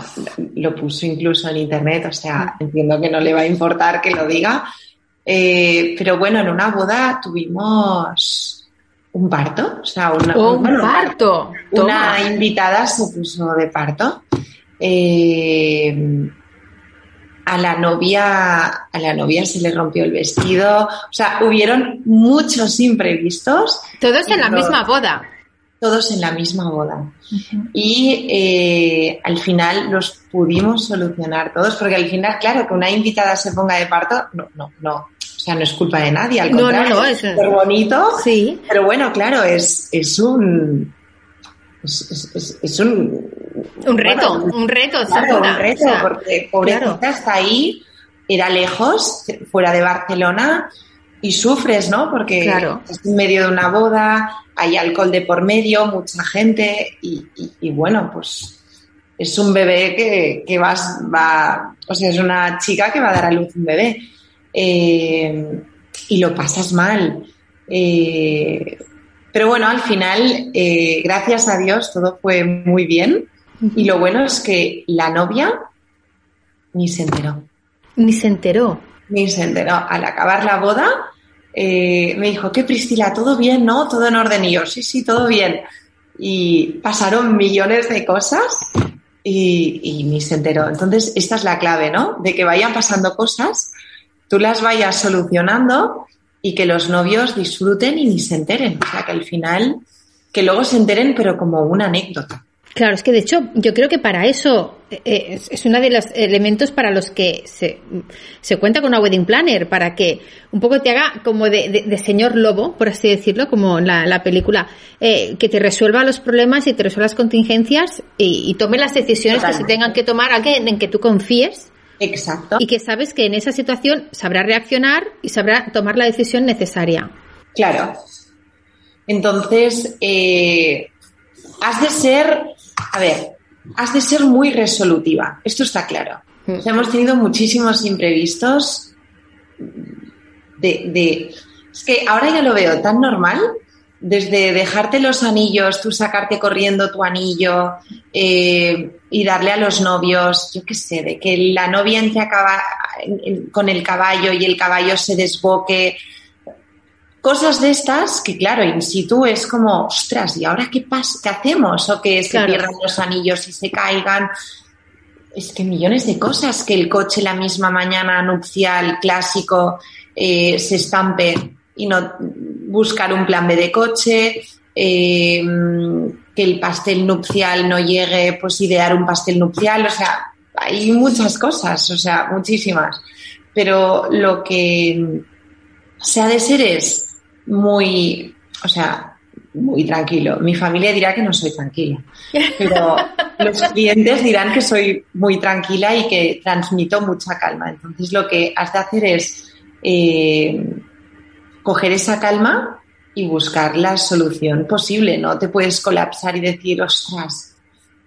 lo puso incluso en internet, o sea, entiendo que no le va a importar que lo diga. Eh, pero bueno, en una boda tuvimos un parto, o sea, un, parto. Una invitada se puso de parto. Eh, a la novia, a la novia se le rompió el vestido, o sea, hubieron muchos imprevistos. Todos en la misma boda todos en la misma boda. Y eh, al final los pudimos solucionar todos, porque al final, claro, que una invitada se ponga de parto, no, no, no. O sea, no es culpa de nadie, al contrario, no, no, es súper bonito. Sí. Pero bueno, claro, es, es un. Es, es, un. Un reto, un reto, claro, un reto, porque pobrecita está ahí, era lejos, fuera de Barcelona, y sufres, ¿no? Porque estás en medio de una boda, hay alcohol de por medio, mucha gente y, bueno, pues es un bebé que, que va, va, o sea, es una chica que va a dar a luz un bebé. Eh, y lo pasas mal. Eh, pero bueno, al final, eh, gracias a Dios, todo fue muy bien. Y lo bueno es que la novia ni se enteró. Ni se enteró. Ni se enteró. Al acabar la boda, me dijo, ¿qué Priscila? ¿Todo bien? ¿No? ¿Todo en orden? Y yo, sí, sí, todo bien. Y pasaron millones de cosas y, y, ni se enteró. Entonces, esta es la clave, ¿no? De que vayan pasando cosas, tú las vayas solucionando y que los novios disfruten y ni se enteren. O sea, que al final, que luego se enteren, pero como una anécdota. Claro, es que de hecho yo creo que para eso eh, es, uno de los elementos para los que se, se, cuenta con una wedding planner, para que un poco te haga como de, señor lobo, por así decirlo, como la, la película, eh, que te resuelva los problemas y te resuelva las contingencias y, tome las decisiones que se tengan que tomar, alguien en que tú confíes. Exacto. Y que sabes que en esa situación sabrá reaccionar y sabrá tomar la decisión necesaria. Claro. Entonces, eh, has de ser a ver, has de ser muy resolutiva, esto está claro. Hemos tenido muchísimos imprevistos de, Es que ahora ya lo veo tan normal, desde dejarte los anillos, tú sacarte corriendo tu anillo eh, y darle a los novios, yo qué sé, de que la novia entre acaba con el caballo y el caballo se desboque, cosas de estas que, claro, in situ es como, ostras, ¿y ahora qué pasa? ¿Qué hacemos? O que se pierdan los anillos y se caigan. Es que millones de cosas, que el coche la misma mañana nupcial clásico eh, se estampe y no buscar un plan B de coche, eh, que el pastel nupcial no llegue, pues idear un pastel nupcial, o sea, hay muchas cosas, o sea, muchísimas. Pero lo que se ha de ser es muy, o sea, muy tranquilo. Mi familia dirá que no soy tranquila, pero los clientes dirán que soy muy tranquila y que transmito mucha calma. Entonces lo que has de hacer es eh, coger esa calma y buscar la solución posible. No te puedes colapsar y decir, ostras,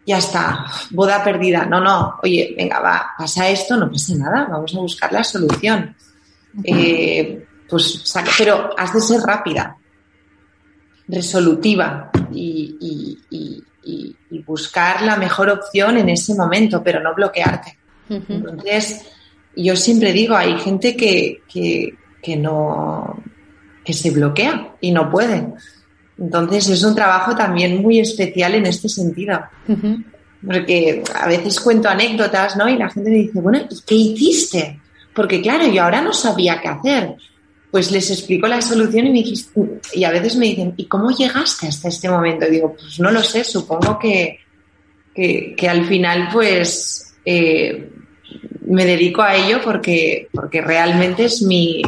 ya está, boda perdida. No, no, oye, venga, va, pasa esto, no pasa nada, vamos a buscar la solución pues pero has de ser rápida, resolutiva y, buscar la mejor opción en ese momento, pero no bloquearte. Entonces, yo siempre digo, hay gente que, que, no que se bloquea y no puede. Entonces es un trabajo también muy especial en este sentido. Porque a veces cuento anécdotas, ¿no? Y la gente me dice, bueno, ¿y qué hiciste? Porque claro, yo ahora no sabía qué hacer pues les explico la solución y, me y a veces me dicen, ¿y cómo llegaste hasta este momento? Y digo, pues no lo sé, supongo que, que, al final pues eh, me dedico a ello porque, porque realmente es mi,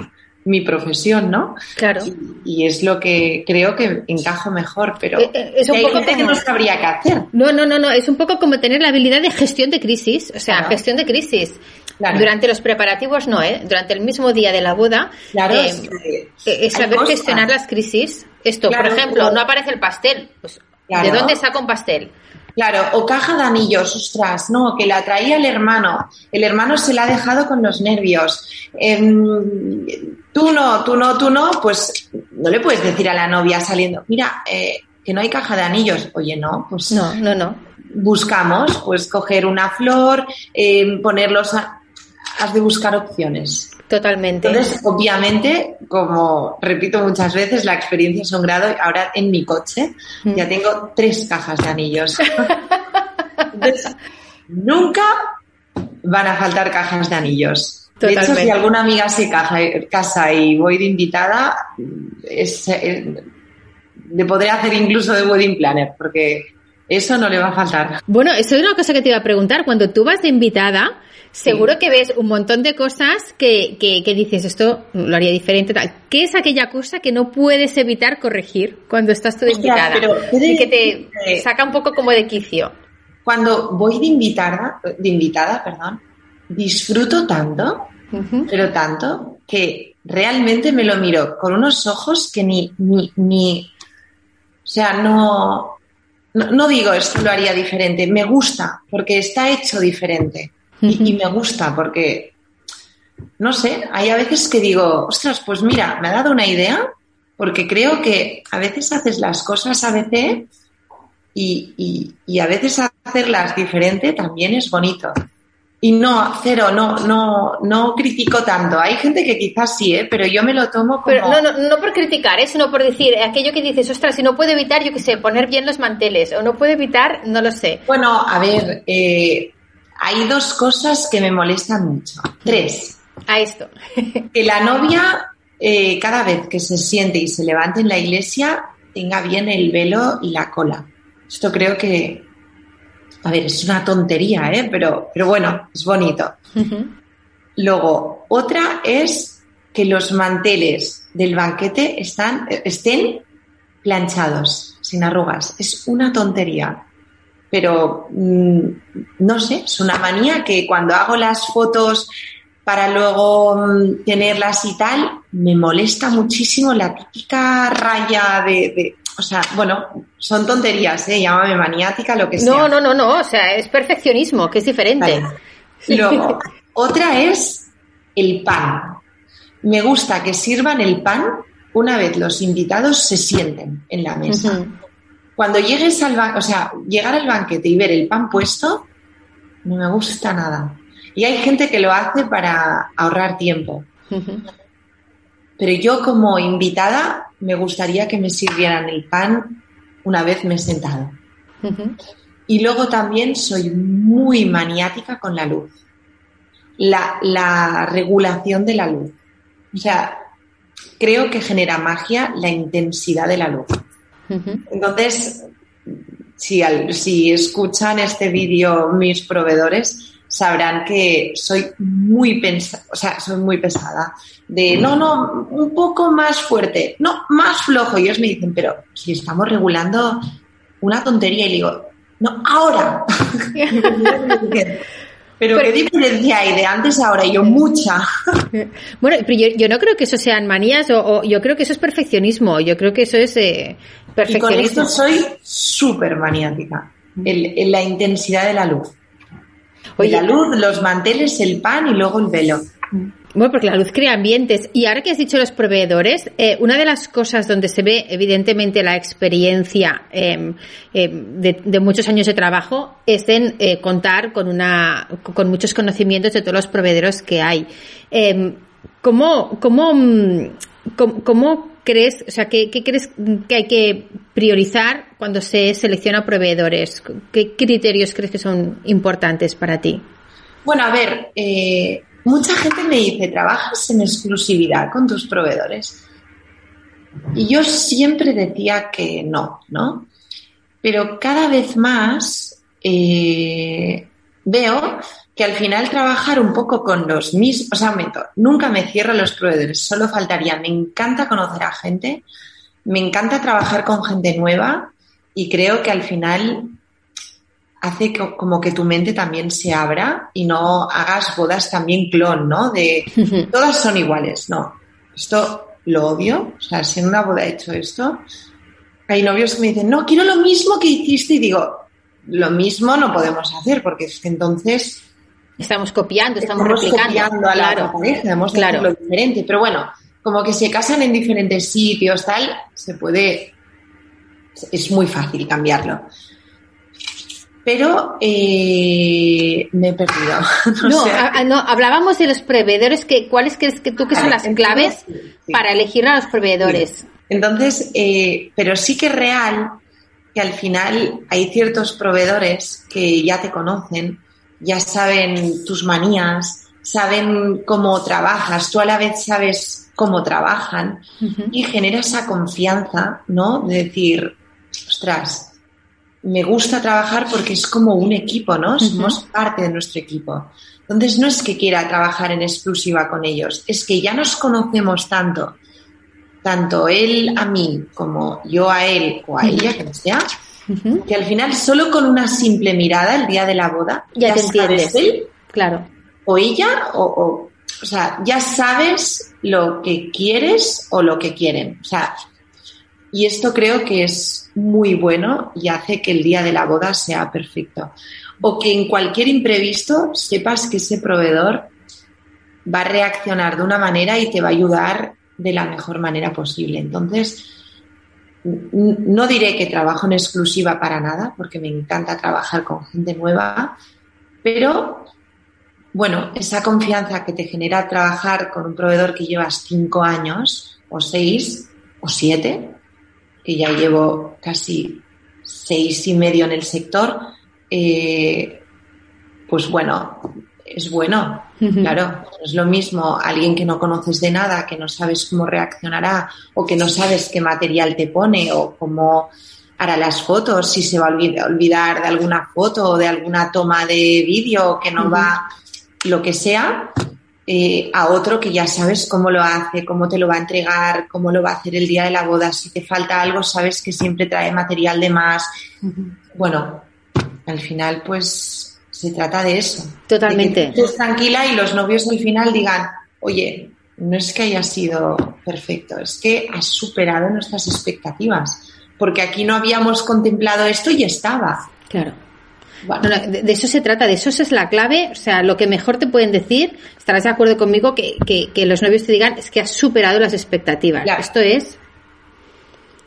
mi profesión, ¿no? Claro. Y, es lo que creo que encajo mejor, pero eh, eh, es un poco que no sabría qué hacer. No, no, no, no, es un poco como tener la habilidad de gestión de crisis, o sea, gestión de crisis. Durante los preparativos no, ¿eh? Durante el mismo día de la boda, claro, eh, es, saber gestionar las crisis. Esto, por ejemplo, no aparece el pastel. Pues, ¿De dónde saco un pastel? Claro, o caja de anillos, ostras, no, que la traía el hermano. El hermano se la ha dejado con los nervios. Em, tú no, tú no, tú no, pues no le puedes decir a la novia saliendo, mira, eh, que no hay caja de anillos. Oye, no, pues. No, no, no. Buscamos, pues coger una flor, eh, ponerlos a has de buscar opciones. Totalmente. Entonces, obviamente, como repito muchas veces, la experiencia es un grado. Ahora en mi coche mm. ya tengo tres cajas de anillos. Entonces, nunca van a faltar cajas de anillos. De hecho, si alguna amiga se casa y voy de invitada, es, eh, le podré hacer incluso de wedding planner, porque eso no le va a faltar. Bueno, eso es una cosa que te iba a preguntar. Cuando tú vas de invitada, seguro que ves un montón de cosas que, que, dices, esto lo haría diferente, tal. ¿Qué es aquella cosa que no puedes evitar corregir cuando estás tú de invitada? y que te saca un poco como de quicio. Cuando voy de invitada, de invitada, perdón, disfruto tanto, pero tanto, que realmente me lo miro con unos ojos que ni, ni, ni, o sea, no, no, digo esto lo haría diferente, me gusta porque está hecho diferente y, me gusta porque, no sé, hay a veces que digo, ostras, pues mira, me ha dado una idea porque creo que a veces haces las cosas a veces y, y a veces hacerlas diferente también es bonito. Y no, cero, no, no, no critico tanto. Hay gente que quizás sí, ¿eh? pero yo me lo tomo como... Pero no, no, no por criticar, ¿eh? sino por decir aquello que dices, ostras, si no puedo evitar, yo qué sé, poner bien los manteles, o no puedo evitar, no lo sé. Bueno, a ver, eh, hay dos cosas que me molestan mucho. Tres. A esto. que la novia, eh, cada vez que se siente y se levante en la iglesia, tenga bien el velo y la cola. Esto creo que a ver, es una tontería, ¿eh? pero, pero bueno, es bonito. Luego, otra es que los manteles del banquete están, estén planchados, sin arrugas. Es una tontería. Pero mm, no sé, es una manía que cuando hago las fotos para luego mm, tenerlas y tal, me molesta muchísimo la típica raya de, o sea, bueno, son tonterías, ¿eh? Llámame maniática, lo que sea. No, no, no, no, o sea, es perfeccionismo, que es diferente. Luego, otra es el pan. Me gusta que sirvan el pan una vez los invitados se sienten en la mesa. Cuando llegues al o sea, llegar al banquete y ver el pan puesto, no me gusta nada. Y hay gente que lo hace para ahorrar tiempo. Pero yo como invitada me gustaría que me sirvieran el pan una vez me he sentado. Y luego también soy muy maniática con la luz. La, regulación de la luz. O sea, creo que genera magia la intensidad de la luz. Entonces, si, si escuchan este vídeo mis proveedores, sabrán que soy muy pesada, o sea, soy muy pesada. De no, no, un poco más fuerte, no, más flojo. Y ellos me dicen, pero si estamos regulando una tontería, y digo, no, ahora. pero, qué diferencia hay de antes a ahora, yo mucha. bueno, pero yo, no creo que eso sean manías, o, yo creo que eso es perfeccionismo, yo creo que eso es eh, perfeccionismo. Y con esto soy súper maniática, en la intensidad de la luz. Oye, la luz, los manteles, el pan y luego el velo. Bueno, porque la luz crea ambientes. Y ahora que has dicho los proveedores, eh, una de las cosas donde se ve evidentemente la experiencia em, em, de, muchos años de trabajo es en eh, contar con una con muchos conocimientos de todos los proveedores que hay. Em, ¿Cómo, cómo, cómo crees, o sea, qué, crees que hay que priorizar cuando se selecciona proveedores? ¿Qué criterios crees que son importantes para ti? Bueno, a ver, eh, mucha gente me dice, ¿trabajas en exclusividad con tus proveedores? Y yo siempre decía que no, ¿no? Pero cada vez más eh, veo que al final trabajar un poco con los mismos, o sea, nunca me cierro los proveedores, solo faltaría, me encanta conocer a gente, me encanta trabajar con gente nueva y creo que al final hace como que tu mente también se abra y no hagas bodas también clon, ¿no? De todas son iguales, no. Esto lo odio, o sea, si en una boda he hecho esto, hay novios que me dicen, no, quiero lo mismo que hiciste y digo, lo mismo no podemos hacer porque es que entonces Estamos copiando, estamos, replicando. a la claro, pareja, hemos claro. lo diferente. Pero bueno, como que se casan en diferentes sitios, tal, se puede. Es muy fácil cambiarlo. Pero eh, me he perdido. No, no, hablábamos de los proveedores. Que, ¿Cuáles crees que tú que son las claves para elegir a los proveedores? Entonces, eh, pero sí que es real que al final hay ciertos proveedores que ya te conocen ya saben tus manías, saben cómo trabajas, tú a la vez sabes cómo trabajan y genera esa confianza, ¿no? De decir, ostras, me gusta trabajar porque es como un equipo, ¿no? Somos parte de nuestro equipo. Entonces no es que quiera trabajar en exclusiva con ellos, es que ya nos conocemos tanto, tanto él a mí como yo a él o a ella, que sea, que al final solo con una simple mirada el día de la boda ya, te entiendes. Él, claro. O ella, o, o, sea, ya sabes lo que quieres o lo que quieren. O sea, Y esto creo que es muy bueno y hace que el día de la boda sea perfecto. O que en cualquier imprevisto sepas que ese proveedor va a reaccionar de una manera y te va a ayudar de la mejor manera posible. Entonces, no diré que trabajo en exclusiva para nada, porque me encanta trabajar con gente nueva, pero bueno, esa confianza que te genera trabajar con un proveedor que llevas cinco años, o seis, o siete, que ya llevo casi seis y medio en el sector, eh, pues bueno, es bueno. Claro, es lo mismo alguien que no conoces de nada, que no sabes cómo reaccionará o que no sabes qué material te pone o cómo hará las fotos, si se va a olvidar de alguna foto o de alguna toma de vídeo que no va, lo que sea, eh, a otro que ya sabes cómo lo hace, cómo te lo va a entregar, cómo lo va a hacer el día de la boda. Si te falta algo, sabes que siempre trae material de más. Bueno, al final, pues se trata de eso. Totalmente. estés tranquila y los novios al final digan, oye, no es que haya sido perfecto, es que has superado nuestras expectativas, porque aquí no habíamos contemplado esto y estaba. Claro. De, eso se trata, de eso es la clave, o sea, lo que mejor te pueden decir, estarás de acuerdo conmigo, que, que, los novios te digan, es que has superado las expectativas. Esto es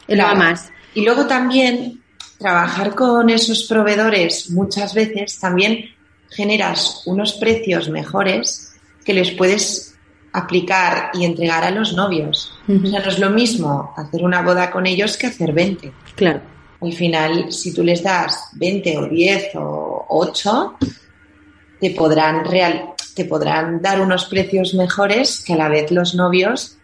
el más. Y luego también trabajar con esos proveedores muchas veces también generas unos precios mejores que les puedes aplicar y entregar a los novios. O sea, no es lo mismo hacer una boda con ellos que hacer 20. Claro. Al final, si tú les das 20 o 10 o 8, te podrán, real, te podrán dar unos precios mejores que a la vez los novios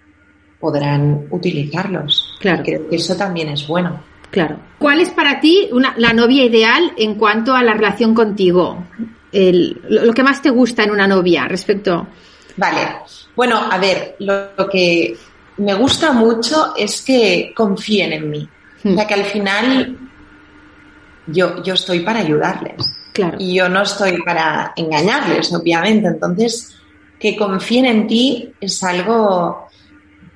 podrán utilizarlos. Claro. Creo que eso también es bueno. Claro. ¿Cuál es para ti la novia ideal en cuanto a la relación contigo? lo, que más te gusta en una novia respecto. Vale. Bueno, a ver, lo, que me gusta mucho es que confíen en mí. O sea, hmm. que al final yo, yo estoy para ayudarles. Claro. Y yo no estoy para engañarles, obviamente. Entonces, que confíen en ti es algo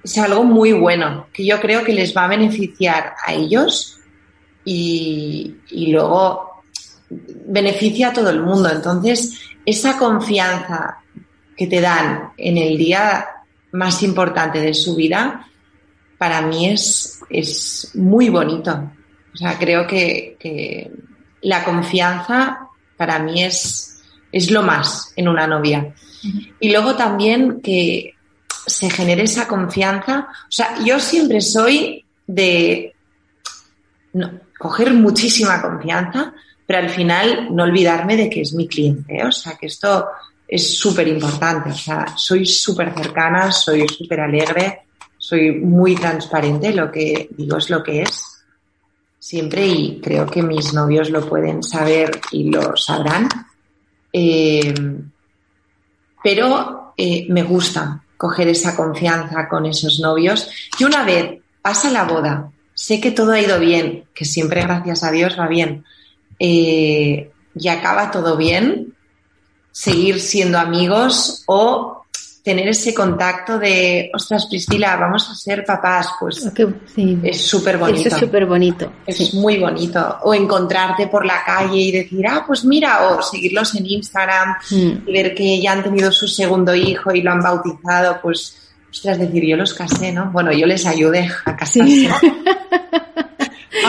es algo muy bueno, que yo creo que les va a beneficiar a ellos y, luego beneficia a todo el mundo. Entonces, esa confianza que te dan en el día más importante de su vida, para mí es, es muy bonito. O sea, creo que, que la confianza para mí es, es lo más en una novia. Y luego también que se genere esa confianza. O sea, yo siempre soy de coger muchísima confianza, pero al final no olvidarme de que es mi cliente. ¿eh? O sea, que esto es súper importante. O sea, soy súper cercana, soy súper alegre, soy muy transparente. Lo que digo es lo que es. Siempre y creo que mis novios lo pueden saber y lo sabrán. Eh, pero eh, me gusta, coger esa confianza con esos novios. Y una vez pasa la boda, sé que todo ha ido bien, que siempre gracias a Dios va bien, eh, y acaba todo bien, seguir siendo amigos o tener ese contacto de, ostras, Priscila, vamos a ser papás, pues es súper bonito. es súper bonito. Es muy bonito. O encontrarte por la calle y decir, ah, pues mira, o seguirlos en Instagram mm. y ver que ya han tenido su segundo hijo y lo han bautizado, pues, ostras, decir, yo los casé, ¿no? Bueno, yo les ayudé a casarse.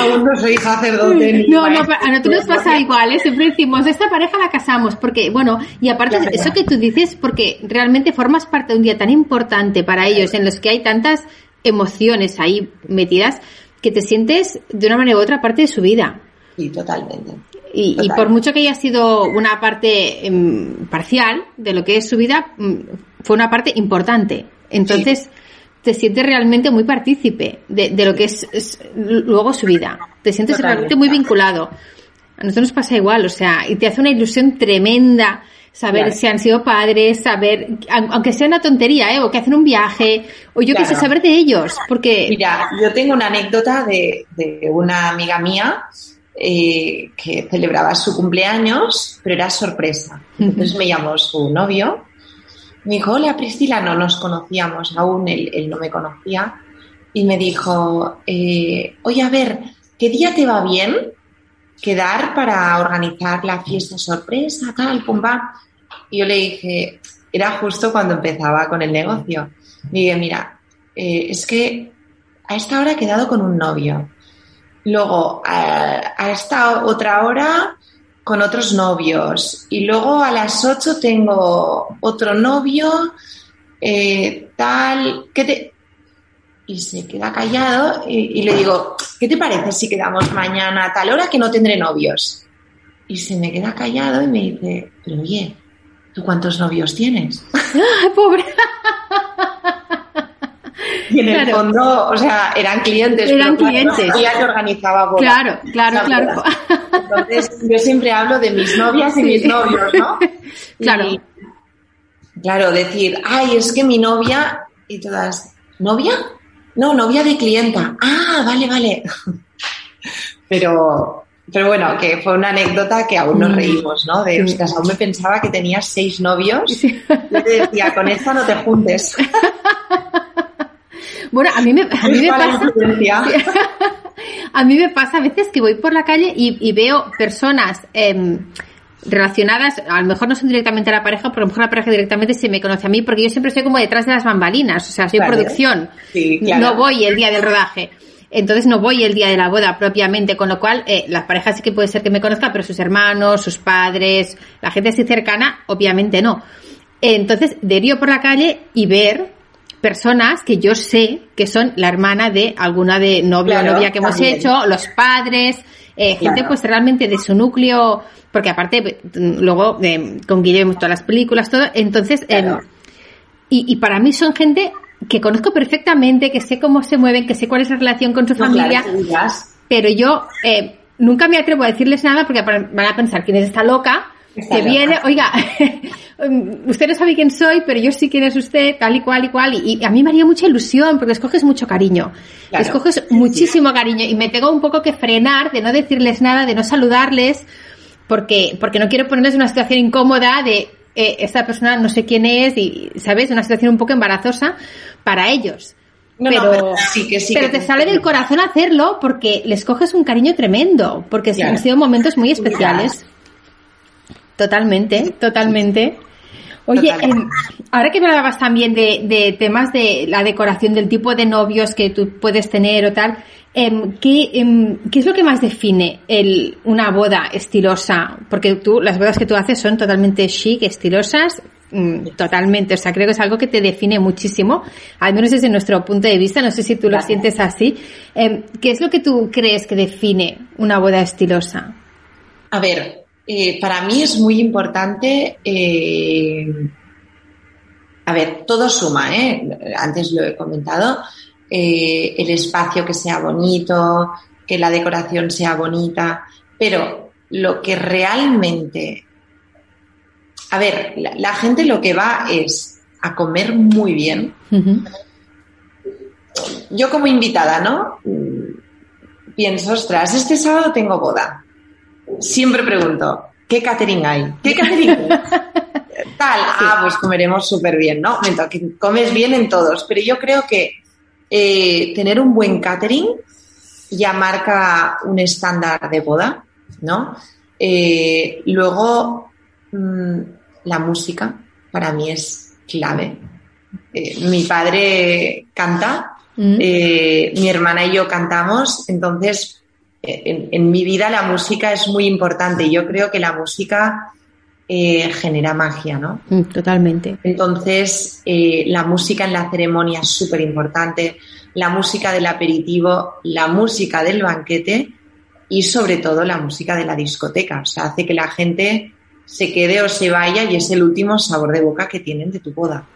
Aún no soy sacerdote. no, no, a nosotros nos pasa igual, ¿eh? siempre decimos, esta pareja la casamos, porque, bueno, y aparte eso que tú dices, porque realmente formas parte de un día tan importante para ellos, en los que hay tantas emociones ahí metidas, que te sientes de una manera u otra parte de su vida. Sí, totalmente. Y, y por mucho que haya sido una parte em, parcial de lo que es su vida, mm, fue una parte importante. Entonces, te sientes realmente muy partícipe de, de lo que es, luego su vida. Te sientes realmente muy vinculado. A nosotros nos pasa igual, o sea, y te hace una ilusión tremenda saber si han sido padres, saber, aunque sea una tontería, ¿eh? o que hacen un viaje, o yo qué sé, saber de ellos, porque... Mira, yo tengo una anécdota de, de una amiga mía eh, que celebraba su cumpleaños, pero era sorpresa. Entonces me llamó su novio me dijo, hola Priscila, no nos conocíamos aún, él, no me conocía. y me dijo, eh, oye, a ver, ¿qué día te va bien quedar para organizar la fiesta sorpresa, tal, pum, Y yo le dije, era justo cuando empezaba con el negocio. Dije, mira, eh, es que a esta hora he quedado con un novio. Luego, a, esta otra hora con otros novios. Y luego a las 8 tengo otro novio, eh, tal, ¿qué te...? Y se queda callado y, y, le digo, ¿qué te parece si quedamos mañana a tal hora que no tendré novios? Y se me queda callado y me dice, pero oye, ¿tú cuántos novios tienes? ¡Pobre! Y en el fondo, o sea, eran clientes. Eran clientes. Ella que organizaba bodas. Claro, claro, claro. Entonces, yo siempre hablo de mis novias y mis novios, ¿no? Claro. claro, decir, ay, es que mi novia, y todas, ¿novia? No, novia de clienta. Ah, vale, vale. Pero, pero bueno, que fue una anécdota que aún nos mm. reímos, ¿no? De, ostras, aún me pensaba que tenías seis novios. Yo te decía, con esta no te juntes. Bueno, a mí me, a mí me pasa. A mí me pasa a veces que voy por la calle y, veo personas em, relacionadas, a lo mejor no son directamente a la pareja, pero a lo mejor la pareja directamente se me conoce a mí, porque yo siempre estoy como detrás de las bambalinas, o sea, soy producción. No voy el día del rodaje. Entonces no voy el día de la boda propiamente, con lo cual eh, las parejas sí que puede ser que me conozca, pero sus hermanos, sus padres, la gente así cercana, obviamente no. Entonces, de por la calle y ver personas que yo sé que son la hermana de alguna de novia o novia que hemos hecho, los padres, eh, gente pues realmente de su núcleo, porque aparte luego eh, con Guillermo todas las películas, todo, entonces, em, y, y para mí son gente que conozco perfectamente, que sé cómo se mueven, que sé cuál es la relación con su familia, pero yo eh, nunca me atrevo a decirles nada porque van a pensar quién es esta loca que viene, oiga, usted no sabe quién soy, pero yo sí quién es usted, tal y cual y cual. Y, a mí me haría mucha ilusión porque escoges mucho cariño. escoges muchísimo cariño y me tengo un poco que frenar de no decirles nada, de no saludarles, porque, porque no quiero ponerles en una situación incómoda de eh, esta persona no sé quién es y, ¿sabes? Una situación un poco embarazosa para ellos. pero, sí, que sí, pero te sale del corazón hacerlo porque les coges un cariño tremendo, porque han sido momentos muy especiales. Totalmente, totalmente. Oye, em, ahora que me hablabas también de, temas de la decoración, del tipo de novios que tú puedes tener o tal, em, em, ¿qué, es lo que más define el, una boda estilosa? Porque tú, las bodas que tú haces son totalmente chic, estilosas, mm, totalmente. O sea, creo que es algo que te define muchísimo, al menos desde nuestro punto de vista. No sé si tú lo sientes así. ¿Qué es lo que tú crees que define una boda estilosa? A ver, eh, para mí es muy importante. Eh, a ver, todo suma, ¿eh? Antes lo he comentado. El espacio que sea bonito, que la decoración sea bonita, pero lo que realmente. A ver, la, gente lo que va es a comer muy bien. Yo como invitada, ¿no? Pienso, ostras, este sábado tengo boda siempre pregunto, ¿qué catering hay? ¿Qué catering Tal, ah, pues comeremos súper bien, ¿no? que comes bien en todos, pero yo creo que eh, tener un buen catering ya marca un estándar de boda, ¿no? Eh, luego, mm, la música para mí es clave. Eh, mi padre canta, mm. mi hermana y yo cantamos, entonces en, mi vida la música es muy importante. Yo creo que la música eh, genera magia, ¿no? Mm, totalmente. Entonces, eh, la música en la ceremonia es súper importante, la música del aperitivo, la música del banquete y sobre todo la música de la discoteca. O sea, hace que la gente se quede o se vaya y es el último sabor de boca que tienen de tu boda.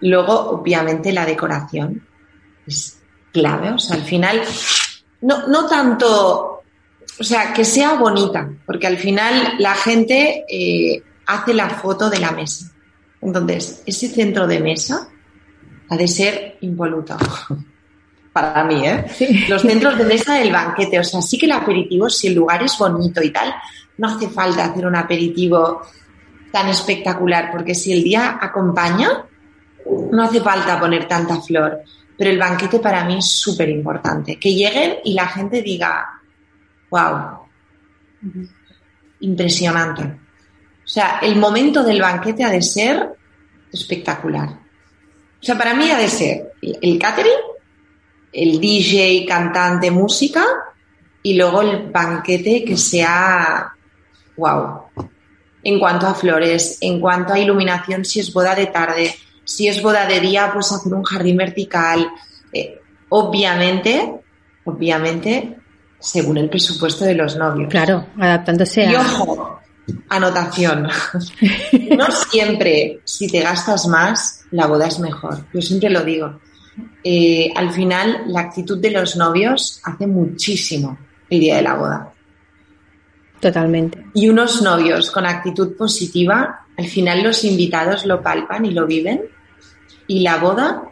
Luego, obviamente, la decoración es clave. O sea, al final no, no tanto, o sea, que sea bonita, porque al final la gente eh, hace la foto de la mesa. Entonces, ese centro de mesa ha de ser impoluto. Para mí, ¿eh? Los centros de mesa del banquete, o sea, sí que el aperitivo, si el lugar es bonito y tal, no hace falta hacer un aperitivo tan espectacular, porque si el día acompaña, no hace falta poner tanta flor. Pero el banquete para mí es súper importante. Que lleguen y la gente diga, wow, impresionante. O sea, el momento del banquete ha de ser espectacular. O sea, para mí ha de ser el catering, el DJ, cantante, música y luego el banquete que sea wow. En cuanto a flores, en cuanto a iluminación, si es boda de tarde, si es boda de día, pues hacer un jardín vertical. Eh, obviamente, obviamente, según el presupuesto de los novios. Claro, adaptándose a. Y ojo, anotación. no siempre, si te gastas más, la boda es mejor. Yo siempre lo digo. Eh, al final, la actitud de los novios hace muchísimo el día de la boda. Totalmente. Y unos novios con actitud positiva, al final los invitados lo palpan y lo viven y la boda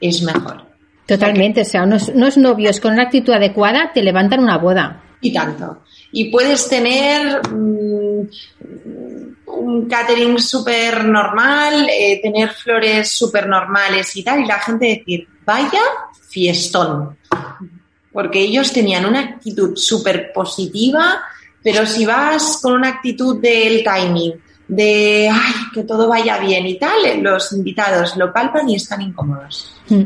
es mejor. Totalmente, o sea, unos, novios con una actitud adecuada te levantan una boda. Y tanto. Y puedes tener mm, un catering súper normal, eh, tener flores súper normales y tal, y la gente decir, vaya fiestón. Porque ellos tenían una actitud súper positiva, pero si vas con una actitud del timing, de ay, que todo vaya bien y tal, los invitados lo palpan y están incómodos. Mm.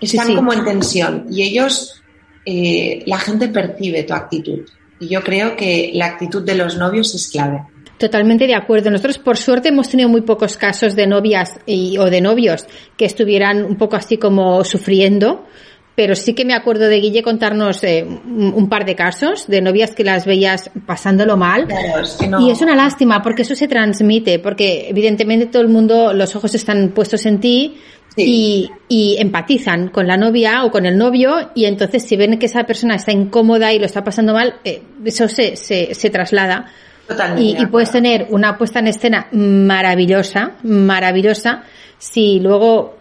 Están como en tensión y ellos, eh, la gente percibe tu actitud. Y yo creo que la actitud de los novios es clave. Totalmente de acuerdo. Nosotros, por suerte, hemos tenido muy pocos casos de novias y, o de novios que estuvieran un poco así como sufriendo pero sí que me acuerdo de Guille contarnos eh, un, par de casos de novias que las veías pasándolo mal. Y es una lástima porque eso se transmite, porque evidentemente todo el mundo, los ojos están puestos en ti y, empatizan con la novia o con el novio y entonces si ven que esa persona está incómoda y lo está pasando mal, eh, eso se, se, se traslada. Y, y, puedes tener una puesta en escena maravillosa, maravillosa, si luego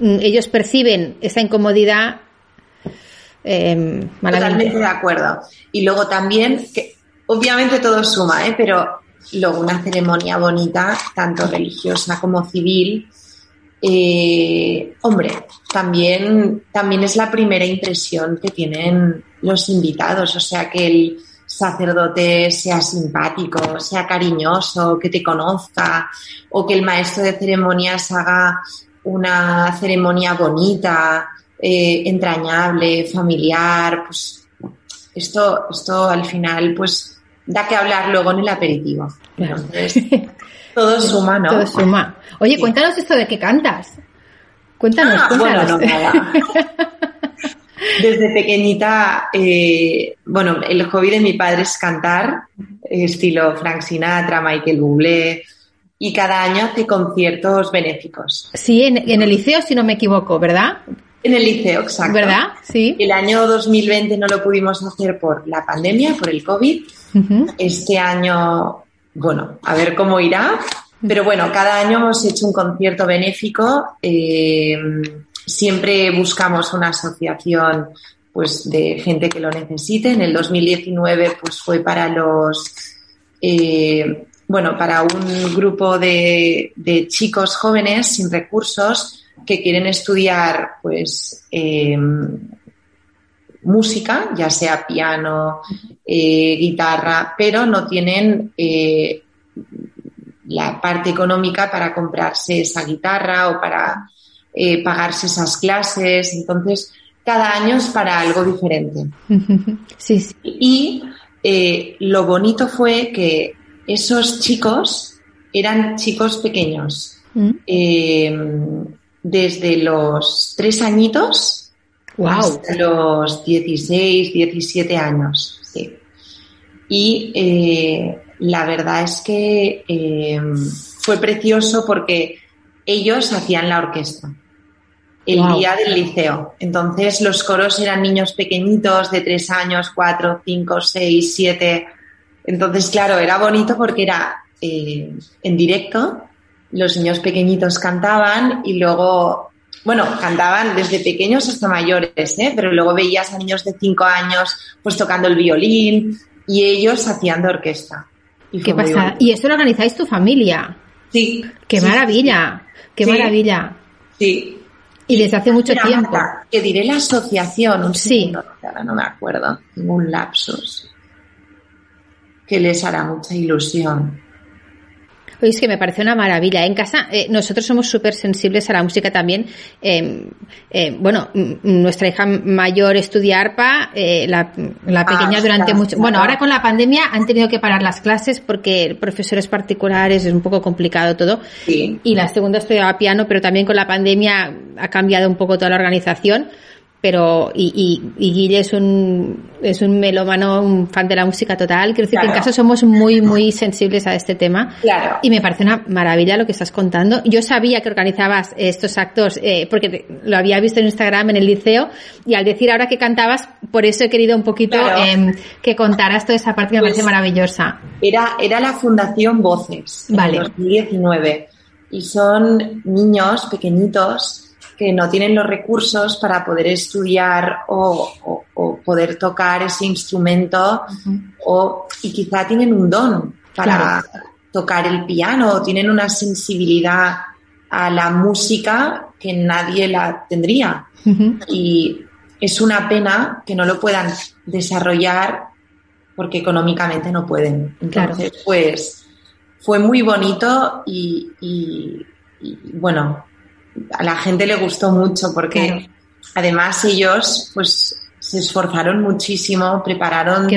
ellos perciben esa incomodidad. Eh, Totalmente de acuerdo. Y luego también, obviamente todo suma, ¿eh? pero luego una ceremonia bonita, tanto religiosa como civil, eh, hombre, también, también es la primera impresión que tienen los invitados, o sea, que el sacerdote sea simpático, sea cariñoso, que te conozca, o que el maestro de ceremonias haga una ceremonia bonita, eh, entrañable, familiar, pues esto, esto al final pues da que hablar luego en el aperitivo. Entonces, todo suma, ¿no? Todo suma. Oye, cuéntanos esto de qué cantas. Cuéntanos, ah, cuéntanos. Desde pequeñita, eh, bueno, el hobby de mi padre es cantar, estilo Frank Sinatra, Michael Bublé, y cada año hace conciertos benéficos. Sí, en, el liceo, si no me equivoco, ¿verdad? En el liceo, exacto. ¿Verdad? Sí. El año 2020 no lo pudimos hacer por la pandemia, por el COVID. Este año, bueno, a ver cómo irá. Pero bueno, cada año hemos hecho un concierto benéfico. Eh, siempre buscamos una asociación pues de gente que lo necesite. En el 2019 pues fue para los eh, bueno, para un grupo de, chicos jóvenes sin recursos que quieren estudiar, pues, eh, música, ya sea piano, eh, guitarra, pero no tienen eh, la parte económica para comprarse esa guitarra o para pagarse esas clases. Entonces, cada año es para algo diferente. Sí, sí. Y lo bonito fue que esos chicos eran chicos pequeños, mm. eh, desde los tres añitos hasta los 16, 17 años. Y eh, la verdad es que eh, fue precioso porque ellos hacían la orquesta el día del liceo. Entonces los coros eran niños pequeñitos de tres años, cuatro, cinco, seis, siete entonces, claro, era bonito porque era eh, en directo, los niños pequeñitos cantaban y luego, bueno, cantaban desde pequeños hasta mayores, ¿eh? pero luego veías a niños de cinco años pues tocando el violín y ellos hacían de orquesta. Y ¿Qué pasa? ¿Y eso lo organizáis tu familia? Sí. ¡Qué maravilla! ¡Qué maravilla! Sí. Y desde hace mucho tiempo. que diré la asociación, un sí. ahora no me acuerdo, un lapsus, que les hará mucha ilusión es que me parece una maravilla. En casa, eh, nosotros somos súper sensibles a la música también. Em, eh, bueno, nuestra hija mayor estudia arpa, eh, la, ah, pequeña durante mucho. Bueno, ahora con la pandemia han tenido que parar las clases porque profesores particulares es un poco complicado todo. Y la segunda estudiaba piano, pero también con la pandemia ha cambiado un poco toda la organización pero y, y, Guille es un es un melómano, un fan de la música total. Quiero decir que en casa somos muy, muy sensibles a este tema. Claro. Y me parece una maravilla lo que estás contando. Yo sabía que organizabas estos actos, eh, porque lo había visto en Instagram, en el liceo, y al decir ahora que cantabas, por eso he querido un poquito em, que contaras toda esa parte que me parece pues maravillosa. Era, era la Fundación Voces, vale. en 2019. Y son niños pequeñitos que no tienen los recursos para poder estudiar o, poder tocar ese instrumento o, y quizá tienen un don para tocar el piano o tienen una sensibilidad a la música que nadie la tendría. Y es una pena que no lo puedan desarrollar porque económicamente no pueden. Entonces, pues fue muy bonito y, y bueno, a la gente le gustó mucho porque además ellos pues se esforzaron muchísimo, prepararon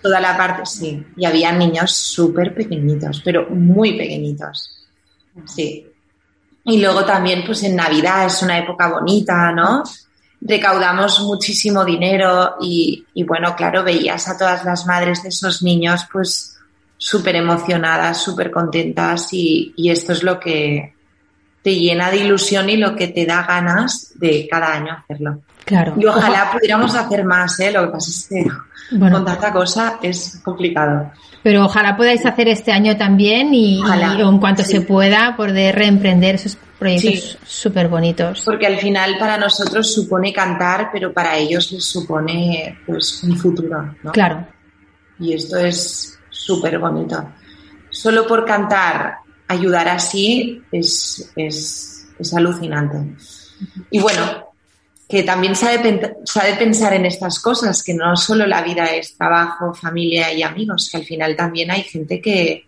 toda la parte, sí, y había niños súper pequeñitos, pero muy pequeñitos, sí. Y luego también pues en Navidad es una época bonita, ¿no? Recaudamos muchísimo dinero y, bueno, claro, veías a todas las madres de esos niños pues súper emocionadas, súper contentas y esto es lo que, te llena de ilusión y lo que te da ganas de cada año hacerlo. Claro. Y ojalá pudiéramos hacer más, ¿eh? Lo que pasa es que con tanta cosa es complicado. Pero ojalá podáis hacer este año también y, en cuanto se pueda poder reemprender esos proyectos súper bonitos. Porque al final para nosotros supone cantar, pero para ellos les supone pues un futuro, ¿no? Claro. Y esto es súper bonito. Solo por cantar ayudar así es, es, es alucinante. Y bueno, que también sabe, sabe pensar en estas cosas, que no solo la vida es trabajo, familia y amigos, que al final también hay gente que,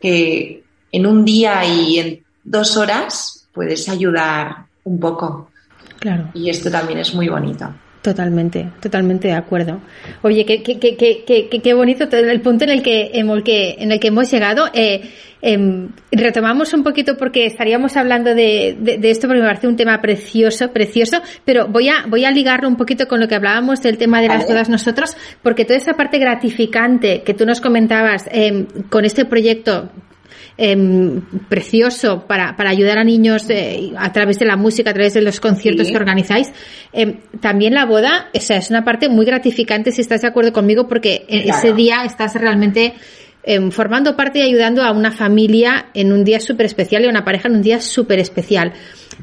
que en un día y en dos horas puedes ayudar un poco. Claro. Y esto también es muy bonito. Totalmente, totalmente de acuerdo. Oye, qué, qué, qué, qué, qué bonito el punto en el que, en el que, en el que hemos llegado. Eh, em, retomamos un poquito porque estaríamos hablando de, de, esto porque me parece un tema precioso, precioso, pero voy a, voy a ligarlo un poquito con lo que hablábamos del tema de las todas nosotros, porque toda esa parte gratificante que tú nos comentabas em, con este proyecto Em, precioso para, para, ayudar a niños eh, a través de la música, a través de los conciertos que organizáis. Em, también la boda, esa es una parte muy gratificante si estás de acuerdo conmigo porque ese día estás realmente em, formando parte y ayudando a una familia en un día súper especial y a una pareja en un día súper especial.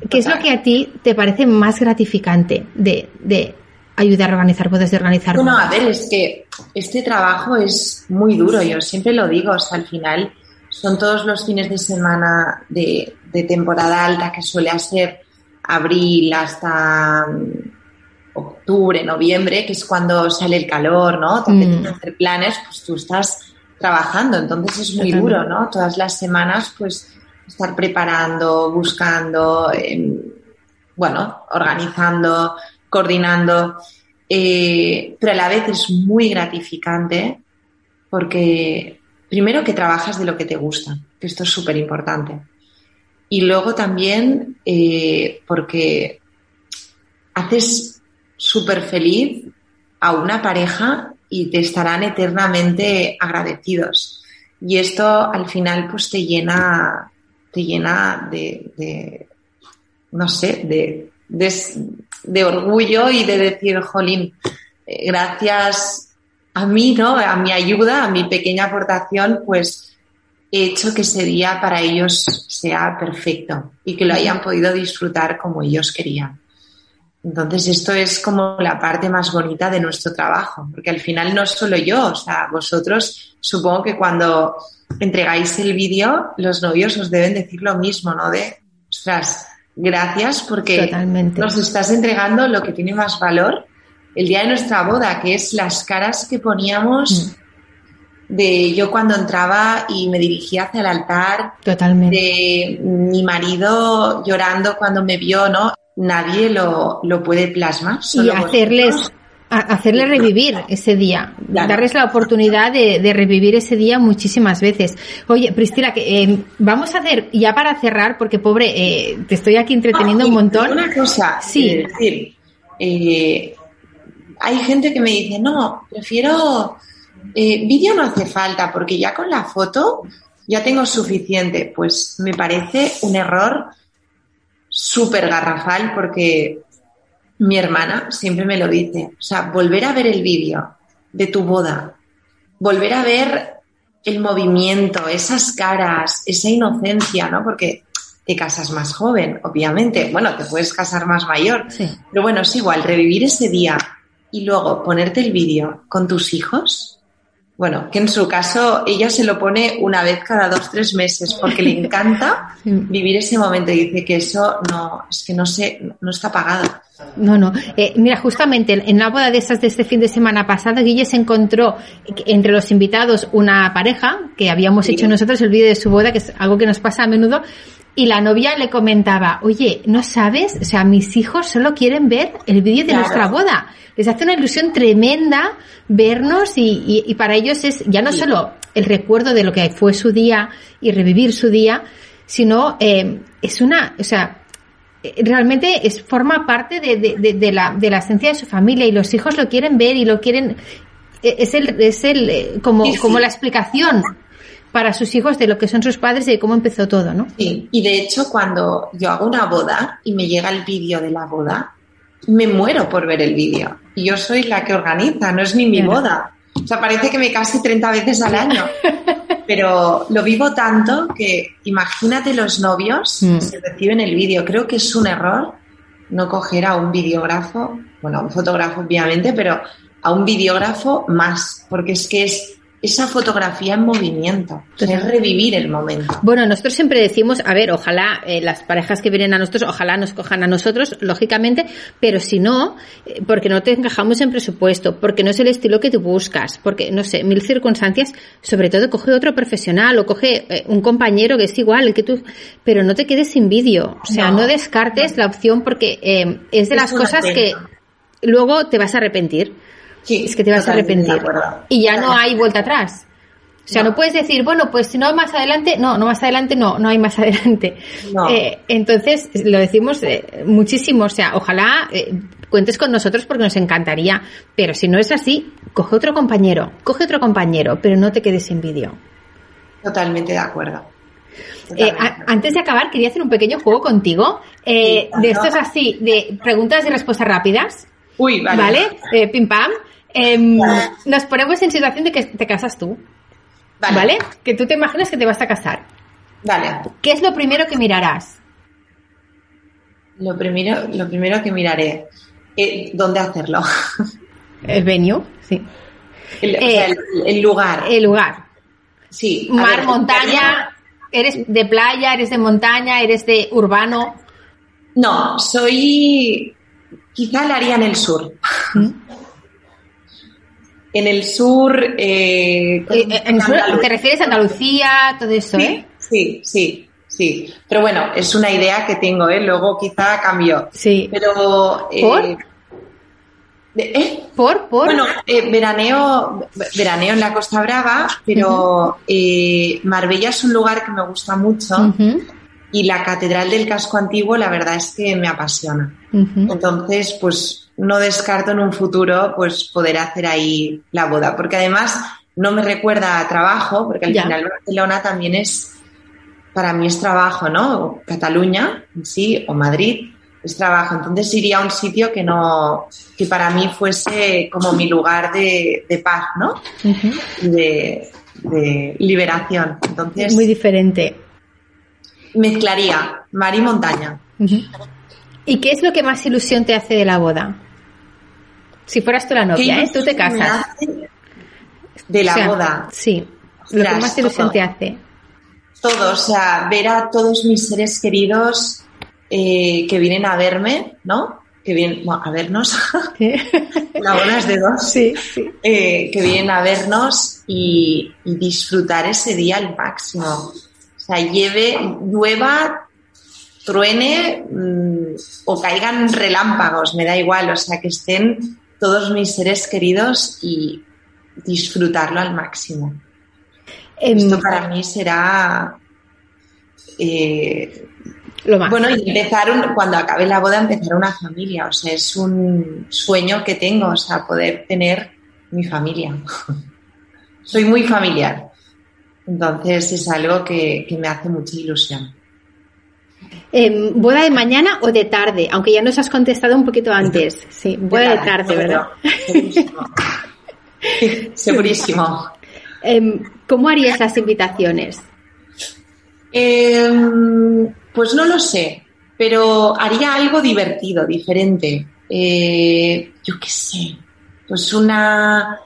¿Qué es lo que a ti te parece más gratificante de, de ayudar a organizar bodas, de organizar Bueno, a ver, es que este trabajo es muy duro, yo siempre lo digo, o al final son todos los fines de semana de, temporada alta que suele ser abril hasta mm, octubre, noviembre, que es cuando sale el calor, ¿no? Te mm. hacer planes, pues tú estás trabajando, entonces es muy duro, ¿no? Todas las semanas, pues estar preparando, buscando, em, bueno, organizando, coordinando, eh, pero a la vez es muy gratificante porque primero que trabajas de lo que te gusta, que esto es súper importante. Y luego también eh, porque haces súper feliz a una pareja y te estarán eternamente agradecidos. Y esto al final pues te llena, te llena de, no sé, de, de, orgullo y de decir, jolín, eh, gracias a mí, ¿no? A mi ayuda, a mi pequeña aportación, pues he hecho que ese día para ellos sea perfecto y que lo hayan podido disfrutar como ellos querían. Entonces, esto es como la parte más bonita de nuestro trabajo, porque al final no solo yo, o sea, vosotros supongo que cuando entregáis el vídeo, los novios os deben decir lo mismo, ¿no? De, ostras, gracias porque nos estás entregando lo que tiene más valor el día de nuestra boda, que es las caras que poníamos mm. de yo cuando entraba y me dirigía hacia el altar, Totalmente. de mi marido llorando cuando me vio, ¿no? Nadie lo, lo puede plasmar. y hacerles, hacerle revivir ese día, darles la oportunidad de, revivir ese día muchísimas veces. Oye, Priscila, que, eh, vamos a hacer, ya para cerrar, porque pobre, eh, te estoy aquí entreteniendo un montón. Una cosa, sí. decir, eh, hay gente que me dice, no, prefiero, vídeo no hace falta, porque ya con la foto ya tengo suficiente. Pues me parece un error súper garrafal porque mi hermana siempre me lo dice, o sea, volver a ver el vídeo de tu boda, volver a ver el movimiento, esas caras, esa inocencia, ¿no? Porque te casas más joven, obviamente. Bueno, te puedes casar más mayor. Pero bueno, es igual, revivir ese día y luego ponerte el vídeo con tus hijos. Bueno, que en su caso ella se lo pone una vez cada dos, tres meses porque le encanta vivir ese momento y dice que eso no, es que no sé, no está pagado. No, no. Eh, mira, justamente en la boda de esas de este fin de semana pasado, Guille se encontró entre los invitados una pareja que habíamos hecho nosotros el vídeo de su boda, que es algo que nos pasa a menudo, y la novia le comentaba, oye, ¿no sabes? O sea, mis hijos solo quieren ver el vídeo de nuestra boda. Les hace una ilusión tremenda vernos y, y, para ellos es ya no solo el recuerdo de lo que fue su día y revivir su día, sino eh, es una, o sea, eh, realmente es, forma parte de, de, de, la, de la esencia de su familia y los hijos lo quieren ver y lo quieren, eh, es el, es el, eh, como, como la explicación para sus hijos de lo que son sus padres y de cómo empezó todo, ¿no? Sí, y de hecho cuando yo hago una boda y me llega el vídeo de la boda, me muero por ver el vídeo. Y yo soy la que organiza, no es ni mi boda. O sea, parece que me case 30 veces al año. pero lo vivo tanto que imagínate los novios mm. que reciben el vídeo. Creo que es un error no coger a un videógrafo, bueno, a un fotógrafo obviamente, pero a un videógrafo más, porque es que es esa fotografía en movimiento, es revivir el momento. Bueno, nosotros siempre decimos, a ver, ojalá eh, las parejas que vienen a nosotros, ojalá nos cojan a nosotros, lógicamente, pero si no, eh, porque no te encajamos en presupuesto, porque no es el estilo que tú buscas, porque, no sé, mil circunstancias, sobre todo coge otro profesional o coge eh, un compañero que es igual, el que tú, pero no te quedes sin vídeo, o sea, no, descartes la opción porque es de las cosas que luego te vas a arrepentir. Sí, es que te vas a arrepentir. Y ya no hay vuelta atrás. O sea, no. puedes decir, bueno, pues si no más adelante, no, no más adelante, no, no hay más adelante. Eh, entonces, lo decimos eh, muchísimo, o sea, ojalá eh, cuentes con nosotros porque nos encantaría, pero si no es así, coge otro compañero, coge otro compañero, pero no te quedes sin vídeo. Totalmente de acuerdo. antes de acabar, quería hacer un pequeño juego contigo, de estos así, de preguntas y respuestas rápidas. Uy, vale. ¿Vale? pim pam. Em, nos ponemos en situación de que te casas tú. Vale. Que tú te imaginas que te vas a casar. Vale. ¿Qué es lo primero que mirarás? Lo primero, lo primero que miraré. Eh, ¿Dónde hacerlo? El venue, sí. El, eh, lugar. El lugar. Sí. Mar, montaña. ¿Eres de playa? ¿Eres de montaña? ¿Eres de urbano? No, soy. Quizá la haría en el sur. ¿Mm? En el sur. Eh, eh, eh en sur ¿Te refieres a Andalucía, todo eso, sí, eh? Sí, sí, sí. Pero bueno, es una idea que tengo, ¿eh? Luego quizá cambió. Sí. Pero. Eh, ¿Por? ¿Eh? ¿Por? ¿Por? Bueno, veraneo, veraneo en la Costa Brava, pero Marbella es un lugar que me gusta mucho. Y la Catedral del Casco Antiguo, la verdad es que me apasiona. Entonces, pues no descarto en un futuro pues poder hacer ahí la boda, porque además no me recuerda a trabajo, porque al final Barcelona también es, para mí es trabajo, ¿no? Cataluña sí, o Madrid es trabajo. Entonces iría a un sitio que no, que para mí fuese como mi lugar de, paz, ¿no? de, liberación. Entonces. Muy diferente. Mezclaría mar y montaña. ¿Y qué es lo que más ilusión te hace de la boda? Si fueras tú la novia, ¿eh? Tú te casas. De la boda. Sí. lo que más ilusión te hace. Todo, o sea, ver a todos mis seres queridos eh, que vienen a verme, ¿no? Que vienen bueno, a vernos. La boda es de dos. Sí, sí. Eh, que vienen a vernos y, y disfrutar ese día al máximo. O sea, lleve, llueva, truene mm, o caigan relámpagos, me da igual, o sea, que estén todos mis seres queridos y disfrutarlo al máximo. Em, Esto para mí será... eh, Lo más. bueno, y empezar, un- cuando acabe la boda, empezar una familia. O sea, es un sueño que tengo, o sea, poder tener mi familia. Soy muy familiar. Entonces es algo que, que me hace mucha ilusión. Em, ¿Boda de mañana o de tarde? Aunque ya nos has contestado un poquito antes. Sí, boda de tarde, ¿verdad? Segurísimo. Segurísimo. Em, ¿Cómo harías las invitaciones? Em, pues no lo sé, pero haría algo divertido, diferente. Eh, yo qué sé, pues una...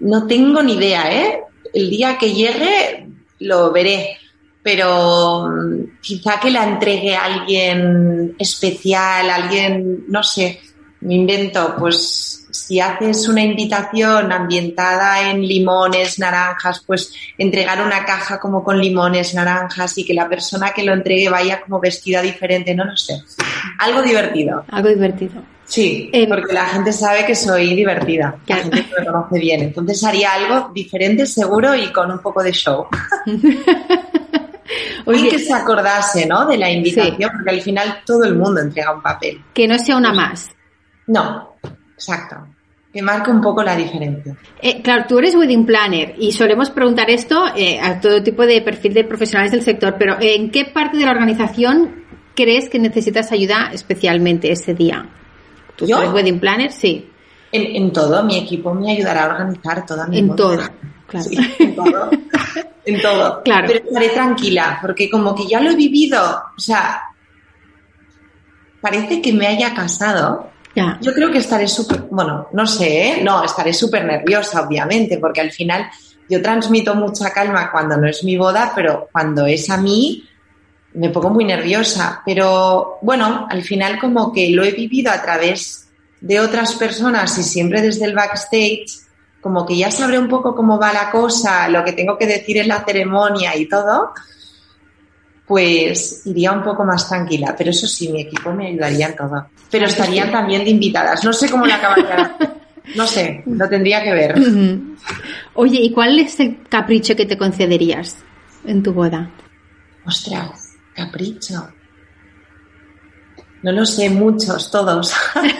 No tengo ni idea, ¿eh? El día que llegue lo veré, pero mm, quizá que la entregue a alguien especial, alguien, no sé, me invento, pues si haces una invitación ambientada en limones, naranjas, pues entregar una caja como con limones, naranjas y que la persona que lo entregue vaya como vestida diferente, no lo sé. Algo divertido. Algo divertido. Sí, Em, porque la gente sabe que soy divertida, la Claro. gente que me conoce bien. Entonces haría algo diferente, seguro y con un poco de show. Y Oye, que se acordase, ¿no? De la invitación, porque al final todo el mundo entrega un papel. que no sea una más. No, exacto. Que marque un poco la diferencia. Eh, claro, tú eres wedding planner y solemos preguntar esto eh, a todo tipo de perfil de profesionales del sector, pero ¿en qué parte de la organización crees que necesitas ayuda especialmente ese día? ¿Tú ¿Yo? eres wedding planner? Sí, En, en todo, mi equipo me ayudará a organizar toda mi en boda. todo. Claro. Sí, en todo. en todo. Claro. Pero estaré tranquila, porque como que ya lo he vivido, o sea, parece que me haya casado. Ya. Yo creo que estaré súper, bueno, no sé, ¿eh? no, estaré súper nerviosa, obviamente, porque al final yo transmito mucha calma cuando no es mi boda, pero cuando es a mí me pongo muy nerviosa. Pero bueno, al final como que lo he vivido a través de otras personas y siempre desde el backstage, como que ya sabré un poco cómo va la cosa, lo que tengo que decir en la ceremonia y todo, pues iría un poco más tranquila. Pero eso sí, mi equipo me ayudaría en todo. Pero estarían también de invitadas. No sé cómo la acabaría. No sé, lo tendría que ver. Oye, ¿y cuál es el capricho que te concederías en tu boda? Ostras, capricho. No lo sé, muchos, todos.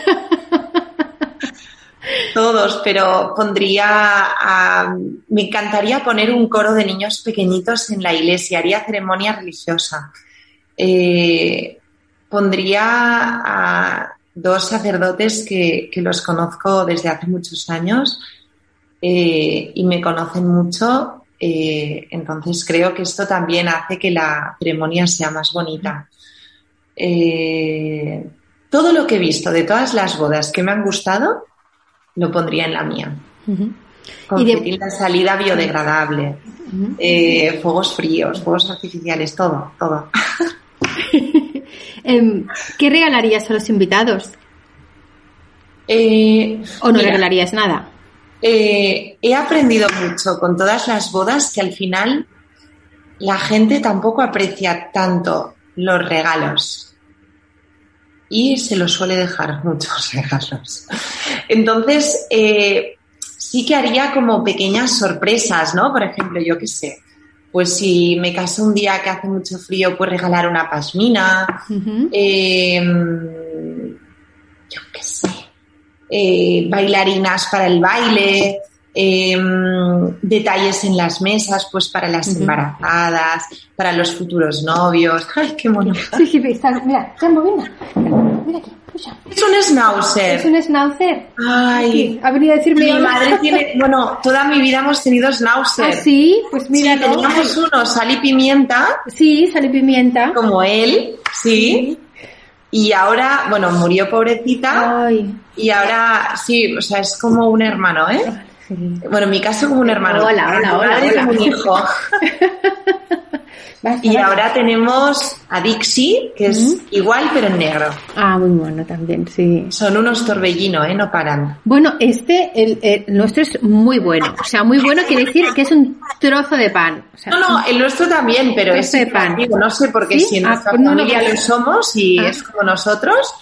todos, pero pondría. a- me encantaría poner un coro de niños pequeñitos en la iglesia, haría ceremonia religiosa. Eh, pondría a dos sacerdotes que, que los conozco desde hace muchos años eh, y me conocen mucho. Eh, entonces creo que esto también hace que la ceremonia sea más bonita. Eh, todo lo que he visto de todas las bodas que me han gustado, lo pondría en la mía. Ujú. Con Y de- salida biodegradable, eh, fuegos fríos, fuegos artificiales, todo, todo. Em, ¿Qué regalarías a los invitados? Eh, ¿O no mira, regalarías nada? Eh, he aprendido mucho con todas las bodas que al final la gente tampoco aprecia tanto los regalos y se los suele dejar muchos regalos. Entonces, eh, sí que haría como pequeñas sorpresas, ¿no? Por ejemplo, yo qué sé, pues si me caso un día que hace mucho frío, pues regalar una pasmina, eh, eh, bailarinas para el baile, eh, detalles en las mesas, pues para las embarazadas, para los futuros novios. ¡Ay, qué mono! Sí, sí, está- mira, está moviendo. Mira aquí. Es un schnauzer. Es un schnauzer. Ay, Aquí, ha venido a decirme mi madre tiene, bueno, toda mi vida hemos tenido schnauzer. ¿Ah, sí? Pues mira, Sí, teníamos uno, sal y pimienta, Sí, sal y pimienta. como él, sí. Y ahora, bueno, murió pobrecita. Ay. Y ahora, sí, o sea, es como un hermano, ¿eh? Bueno, en mi caso como un hermano. Hola, hola, hola, madre hola. como un hijo. Y ahora tenemos a Dixie, que es igual pero en negro. Ah, muy bueno también, sí. Son unos torbellinos, ¿eh? No paran. Bueno, este, el, nuestro es muy bueno. O sea, muy bueno quiere decir que es un trozo de pan. no, no, el nuestro también, pero es de pan. no sé por qué si en nuestra ah, pues familia lo somos y ah. es como nosotros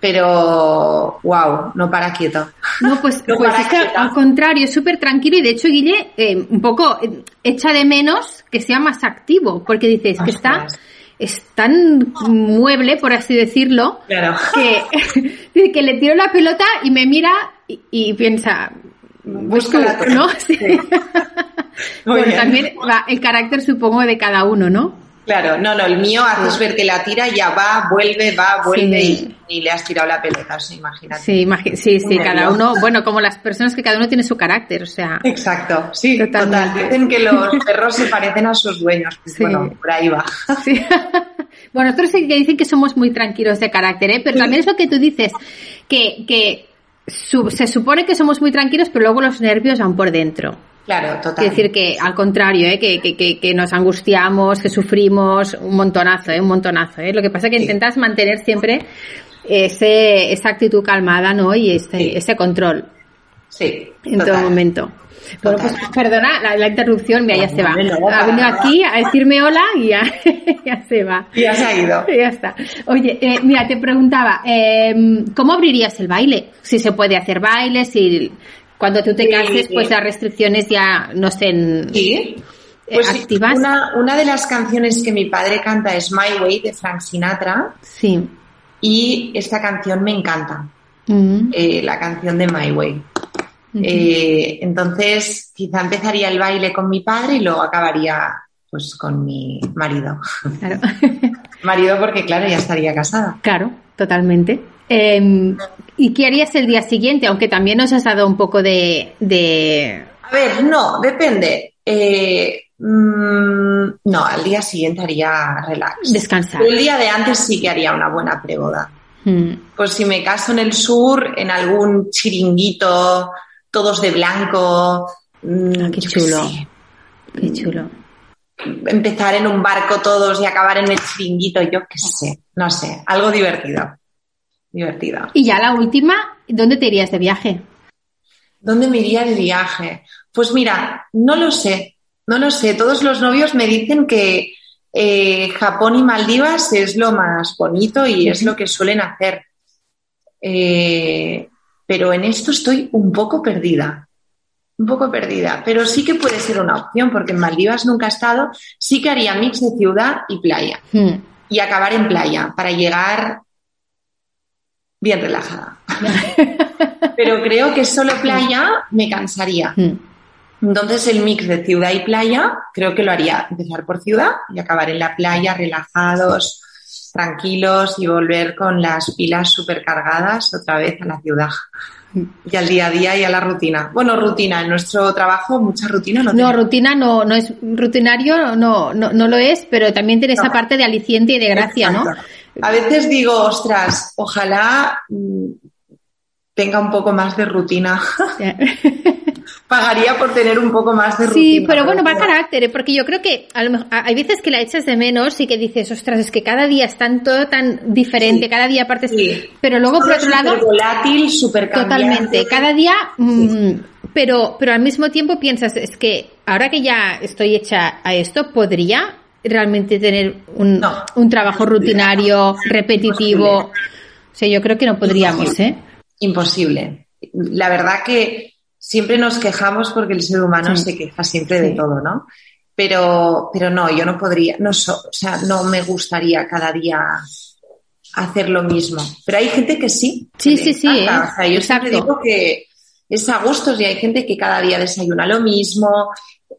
pero wow, no para quieto. No, pues, pues al contrario, es súper tranquilo y de hecho Guille eh, un poco eh, echa de menos que sea más activo, porque dices que está es tan mueble, por así decirlo, que, que le tiro la pelota y me mira y, piensa, busco, ¿no? Sí. también el carácter supongo de cada uno, ¿no? Claro, no, no, el mío haces ver que la tira, ya va, vuelve, va, vuelve y, le has tirado la pelota, o sea, imagínate. Sí, sí, sí, cada uno, bueno, como las personas que cada uno tiene su carácter, o sea. Exacto, sí, total. Dicen que los perros se parecen a sus dueños, pues bueno, por ahí va. Sí. bueno, nosotros sí que dicen que somos muy tranquilos de carácter, ¿eh? pero también es lo que tú dices, que, que se supone que somos muy tranquilos, pero luego los nervios van por dentro. Claro, total. Es decir, que al contrario, ¿eh? que, que, que, nos angustiamos, que sufrimos un montonazo, ¿eh? un montonazo. ¿eh? Lo que pasa es que intentas mantener siempre ese, esa actitud calmada ¿no? y este, ese control. Sí. En todo momento. Bueno, pues perdona la, interrupción, mira, ya se va. Ha venido aquí a decirme hola y ya, ya se va. Ya se ha ido. Ya está. Oye, eh, mira, te preguntaba, eh, ¿cómo abrirías el baile? Si se puede hacer baile, si cuando tú te cases, pues las restricciones ya no estén ¿Sí? Eh, pues activas. Una, una, de las canciones que mi padre canta es My Way de Frank Sinatra. Sí. Y esta canción me encanta. Mm. Eh, la canción de My Way. Eh, entonces, quizá empezaría el baile con mi padre y luego acabaría pues con mi marido. Claro. marido porque, claro, ya estaría casada. Claro, totalmente. Em, ¿Y qué harías el día siguiente? Aunque también nos has dado un poco de... A ver, no, depende. Eh, mm, no, al día siguiente haría relax. Descansar. el día de antes sí que haría una buena preboda. Hmm. Pues si me caso en el sur, en algún chiringuito, todos de blanco. Mm, ah, qué chulo. Qué chulo. Empezar en un barco todos y acabar en el chiringuito, yo qué sé, no sé, algo divertido divertida. Y ya la última, ¿dónde te irías de viaje? ¿Dónde me iría de viaje? Pues mira, no lo sé, no lo sé. Todos los novios me dicen que eh, Japón y Maldivas es lo más bonito y es lo que suelen hacer. Eh, pero en esto estoy un poco perdida, un poco perdida. Pero sí que puede ser una opción, porque en Maldivas nunca he estado. Sí que haría mix de ciudad y playa. Hmm. Y acabar en playa para llegar bien relajada. Pero creo que solo playa me cansaría. Mm. Entonces el mix de ciudad y playa creo que lo haría empezar por ciudad y acabar en la playa relajados, tranquilos y volver con las pilas supercargadas otra vez a la ciudad. Y al día a día y a la rutina. Bueno, rutina, en nuestro trabajo mucha rutina no No, rutina no, no es rutinario, no, no, no lo es, pero también tiene esa parte de aliciente y de gracia, ¿no? A veces digo, ostras, ojalá mm, tenga un poco más de rutina. Pagaría por tener un poco más de rutina. Sí, pero bueno, va a carácter, ¿eh? porque yo creo que hay veces que la echas de menos y que dices, ostras, es que cada día está todo tan diferente, cada día aparte. Sí. Pero luego, por otro lado. volátil, súper Totalmente. Cada día. Mm, pero, pero al mismo tiempo piensas, es que ahora que ya estoy hecha a esto, podría realmente tener un, un trabajo rutinario, repetitivo. O sea, yo creo que no podríamos, ¿eh? Imposible. La verdad que siempre nos quejamos porque el ser humano se queja siempre de todo, ¿no? Pero, pero no, yo no podría, no o sea, no me gustaría cada día hacer lo mismo. Pero hay gente que sí. Sí, sí, sí. ¿eh? O sea, yo siempre digo que es a gustos y hay gente que cada día desayuna lo mismo,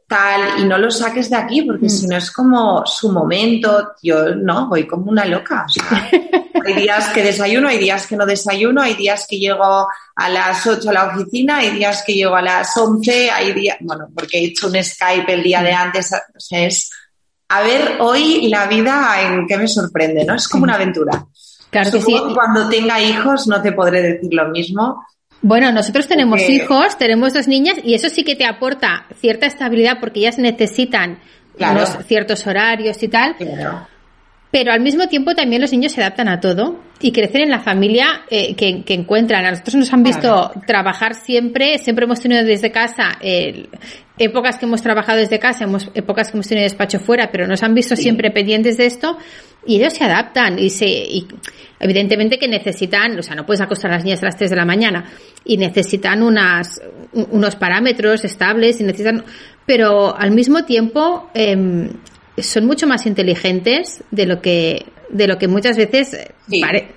tal, y no lo saques de aquí, porque mm. si no es como su momento, yo no, voy como una loca. hay días que desayuno, hay días que no desayuno, hay días que llego a las 8 a la oficina, hay días que llego a las 11, hay días, bueno, porque he hecho un Skype el día de mm. antes, o sea, es a ver hoy la vida en qué me sorprende, ¿no? Es como una aventura. Claro que sí. Cuando tenga hijos no te podré decir lo mismo, bueno, nosotros tenemos hijos, tenemos dos niñas y eso sí que te aporta cierta estabilidad porque ellas necesitan unos ciertos horarios y tal. Pero al mismo tiempo también los niños se adaptan a todo y crecen en la familia eh, que, encuentran. A nosotros nos han visto trabajar siempre, siempre hemos tenido desde casa, épocas que hemos trabajado desde casa, hemos, épocas que hemos tenido despacho fuera, pero nos han visto siempre pendientes de esto y ellos se adaptan y se, y evidentemente que necesitan, o sea, no puedes acostar a las niñas a las 3 de la mañana y necesitan unas, unos parámetros estables y necesitan, pero al mismo tiempo, eh, son mucho más inteligentes de lo que, de lo que muchas veces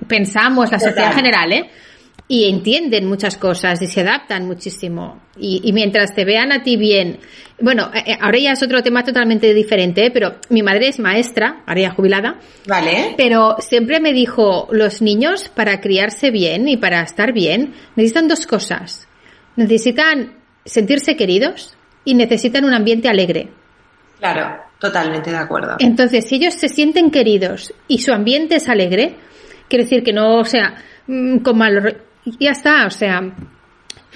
pensamos, la sociedad general, ¿eh? Y entienden muchas cosas y se adaptan muchísimo. Y, mientras te vean a ti bien, bueno, eh, eh, ahora ya es otro tema totalmente diferente, ¿eh? pero mi madre es maestra, ahora ya jubilada. Vale. Pero siempre me dijo, los niños para criarse bien y para estar bien necesitan dos cosas. Necesitan sentirse queridos y necesitan un ambiente alegre. Claro. Totalmente de acuerdo. Entonces, si ellos se sienten queridos y su ambiente es alegre, quiere decir que no, o sea, mm, con mal, ya está, o sea,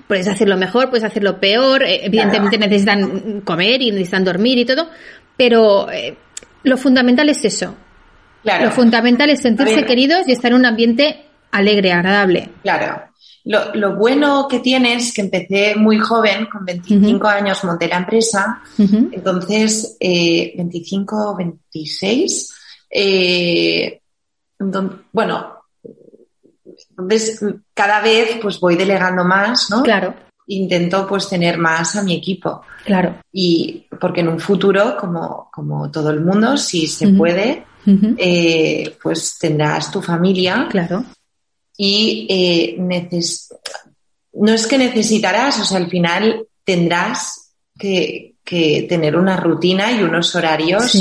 puedes hacerlo mejor, puedes hacerlo peor, eh, evidentemente necesitan comer y necesitan dormir y todo, pero eh, lo fundamental es eso. Claro. Lo fundamental es sentirse queridos y estar en un ambiente alegre, agradable. Claro. Lo, bueno que tiene es que empecé muy joven, con 25 años monté la empresa, entonces eh, 25, 26, eh, bueno, entonces cada vez pues voy delegando más, ¿no? Claro. Intento pues tener más a mi equipo. Claro. Y porque en un futuro, como, como todo el mundo, si se puede, eh, pues tendrás tu familia. Claro y eh, no es que necesitarás, o sea, al final tendrás que, tener una rutina y unos horarios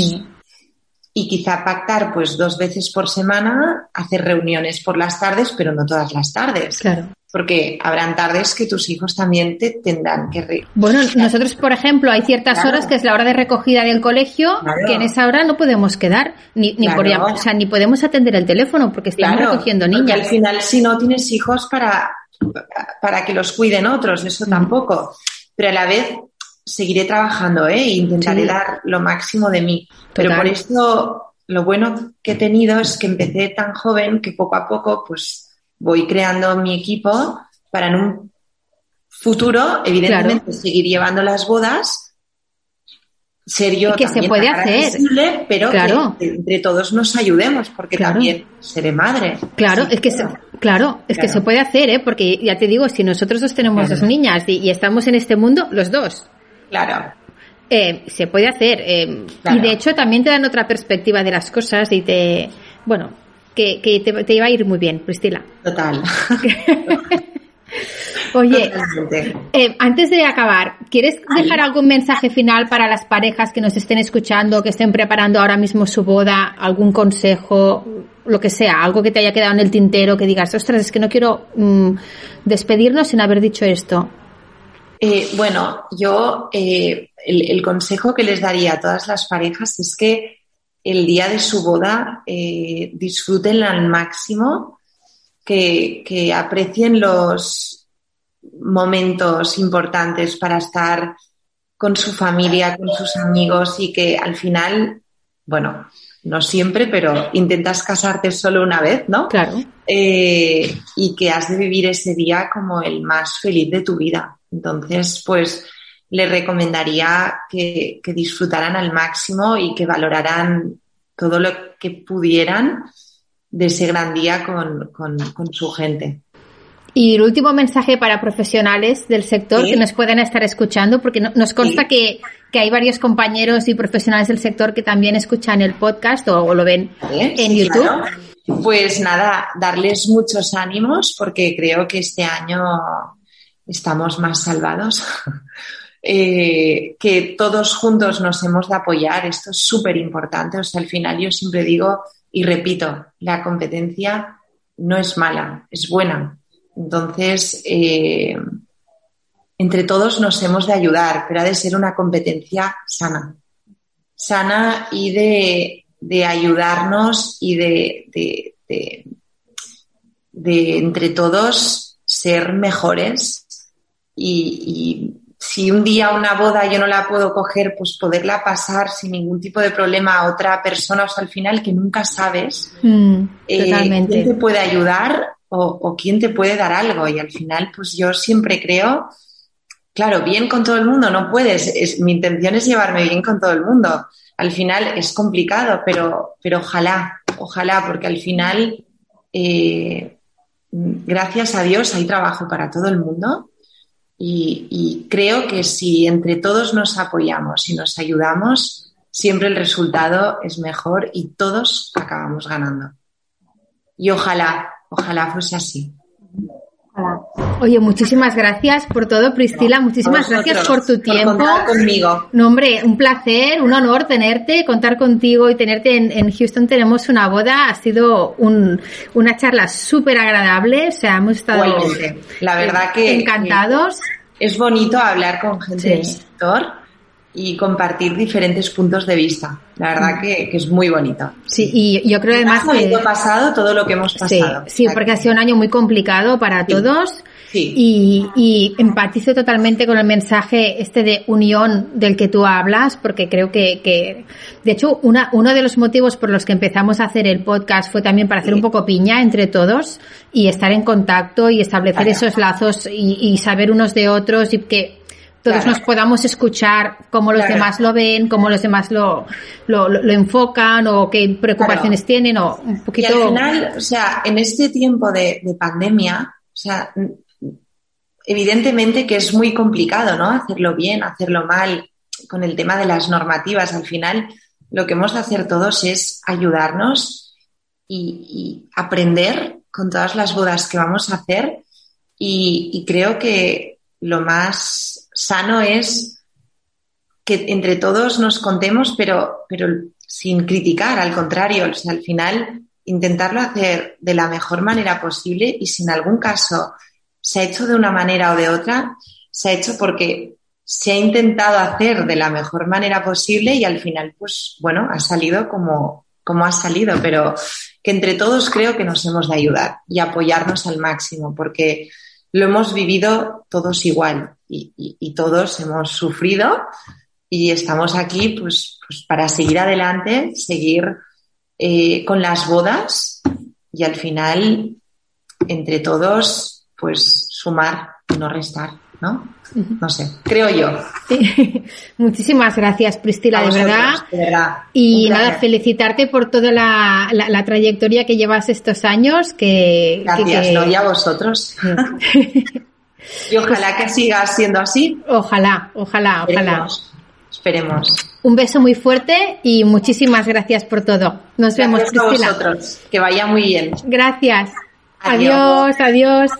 y quizá pactar pues dos veces por semana, hacer reuniones por las tardes, pero no todas las tardes. Claro porque habrán tardes que tus hijos también te tendrán que... Bueno, nosotros, por ejemplo, hay ciertas horas que es la hora de recogida del colegio, que en esa hora no podemos quedar, ni, ni, o sea, ni podemos atender el teléfono porque estamos recogiendo niñas. al final, si no tienes hijos para, para que los cuiden otros, eso tampoco. Pero a la vez seguiré trabajando ¿eh? e intentaré dar lo máximo de mí. Pero por eso lo bueno que he tenido es que empecé tan joven que poco a poco, pues voy creando mi equipo para en un futuro, evidentemente, seguir llevando las bodas, ser yo que se puede hacer, pero que entre todos nos ayudemos, porque también seré madre. Claro, es que se, claro, es que se puede hacer, ¿eh? porque ya te digo, si nosotros dos tenemos dos niñas y, estamos en este mundo, los dos. Claro. Eh, se puede hacer. Eh, y de hecho también te dan otra perspectiva de las cosas y te, bueno, que, te, iba a ir muy bien, Priscila. Total. Oye, eh, antes de acabar, ¿quieres dejar algún mensaje final para las parejas que nos estén escuchando, que estén preparando ahora mismo su boda, algún consejo, lo que sea, algo que te haya quedado en el tintero, que digas, ostras, es que no quiero mm, despedirnos sin haber dicho esto? Eh, bueno, yo eh, el, consejo que les daría a todas las parejas es que el día de su boda eh, disfruten al máximo, que, aprecien los momentos importantes para estar con su familia, con sus amigos y que al final, bueno, no siempre, pero intentas casarte solo una vez, ¿no? Claro. Eh, y que has de vivir ese día como el más feliz de tu vida. Entonces, pues le recomendaría que, disfrutaran al máximo y que valoraran todo lo que pudieran de ese gran día con, su gente. Y el último mensaje para profesionales del sector que nos pueden estar escuchando, porque nos consta que, hay varios compañeros y profesionales del sector que también escuchan el podcast o, lo ven en YouTube. Pues nada, darles muchos ánimos porque creo que este año estamos más salvados. Eh, que todos juntos nos hemos de apoyar. Esto es súper importante. O sea, al final yo siempre digo y repito, la competencia no es mala, es buena. Entonces, eh, entre todos nos hemos de ayudar, pero ha de ser una competencia sana. Sana y de, ayudarnos y de, de, entre todos ser mejores y, si un día una boda yo no la puedo coger, pues poderla pasar sin ningún tipo de problema a otra persona, o sea, al final que nunca sabes mm, eh, quién te puede ayudar o, quién te puede dar algo. Y al final, pues yo siempre creo, claro, bien con todo el mundo, no puedes, es, mi intención es llevarme bien con todo el mundo. Al final es complicado, pero, pero ojalá, ojalá, porque al final, eh, gracias a Dios, hay trabajo para todo el mundo y, creo que si entre todos nos apoyamos y nos ayudamos, siempre el resultado es mejor y todos acabamos ganando. Y ojalá, ojalá fuese así. Oye, muchísimas gracias por todo, Priscila. Muchísimas gracias por tu tiempo. Por conmigo. No, hombre, un placer, un honor tenerte, contar contigo y tenerte en, Houston. Tenemos una boda. Ha sido una charla súper agradable. O sea, hemos estado La verdad que encantados. es bonito hablar con gente del sector y compartir diferentes puntos de vista. La verdad mm. que, es muy bonito. Sí, y yo creo además que... pasado todo lo que hemos pasado. Sí, porque ha sido un año muy complicado para todos. Sí. Y, y, empatizo totalmente con el mensaje este de unión del que tú hablas, porque creo que, que de hecho, una, uno de los motivos por los que empezamos a hacer el podcast fue también para hacer un poco piña entre todos y estar en contacto y establecer esos lazos y, y saber unos de otros y que todos nos podamos escuchar cómo los demás lo ven, cómo los demás lo, lo, lo, enfocan o qué preocupaciones tienen o un poquito. Y al final, o sea, en este tiempo de, de pandemia, o sea, evidentemente que es muy complicado, ¿no? Hacerlo bien, hacerlo mal, con el tema de las normativas. Al final, lo que hemos de hacer todos es ayudarnos y, y aprender con todas las bodas que vamos a hacer. Y, y creo que lo más sano es que entre todos nos contemos, pero, pero sin criticar, al contrario, al final intentarlo hacer de la mejor manera posible y si en algún caso se ha hecho de una manera o de otra, se ha hecho porque se ha intentado hacer de la mejor manera posible y al final, pues bueno, ha salido como, como ha salido, pero que entre todos creo que nos hemos de ayudar y apoyarnos al máximo, porque lo hemos vivido todos igual y, todos hemos sufrido y estamos aquí pues, pues para seguir adelante, seguir eh, con las bodas y al final entre todos pues sumar y no restar. ¿no? No sé, creo yo. Muchísimas gracias, Priscila, de, verdad. Y nada, felicitarte por toda la, la, trayectoria que llevas estos años. Que, gracias, ¿no? Y a vosotros. y ojalá que siga siendo así. Ojalá, ojalá, ojalá. Esperemos. Un beso muy fuerte y muchísimas gracias por todo. Nos vemos, Priscila. A vosotros. Que vaya muy bien. Gracias. adiós. adiós.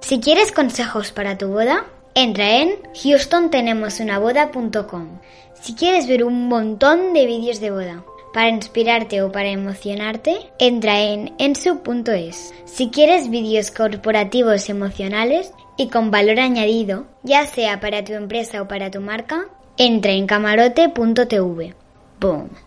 Si quieres consejos para tu boda, entra en houstontenemosunaboda.com. Si quieres ver un montón de vídeos de boda para inspirarte o para emocionarte, entra en ensu.es. Si quieres vídeos corporativos emocionales y con valor añadido, ya sea para tu empresa o para tu marca, entra en camarote.tv. Boom.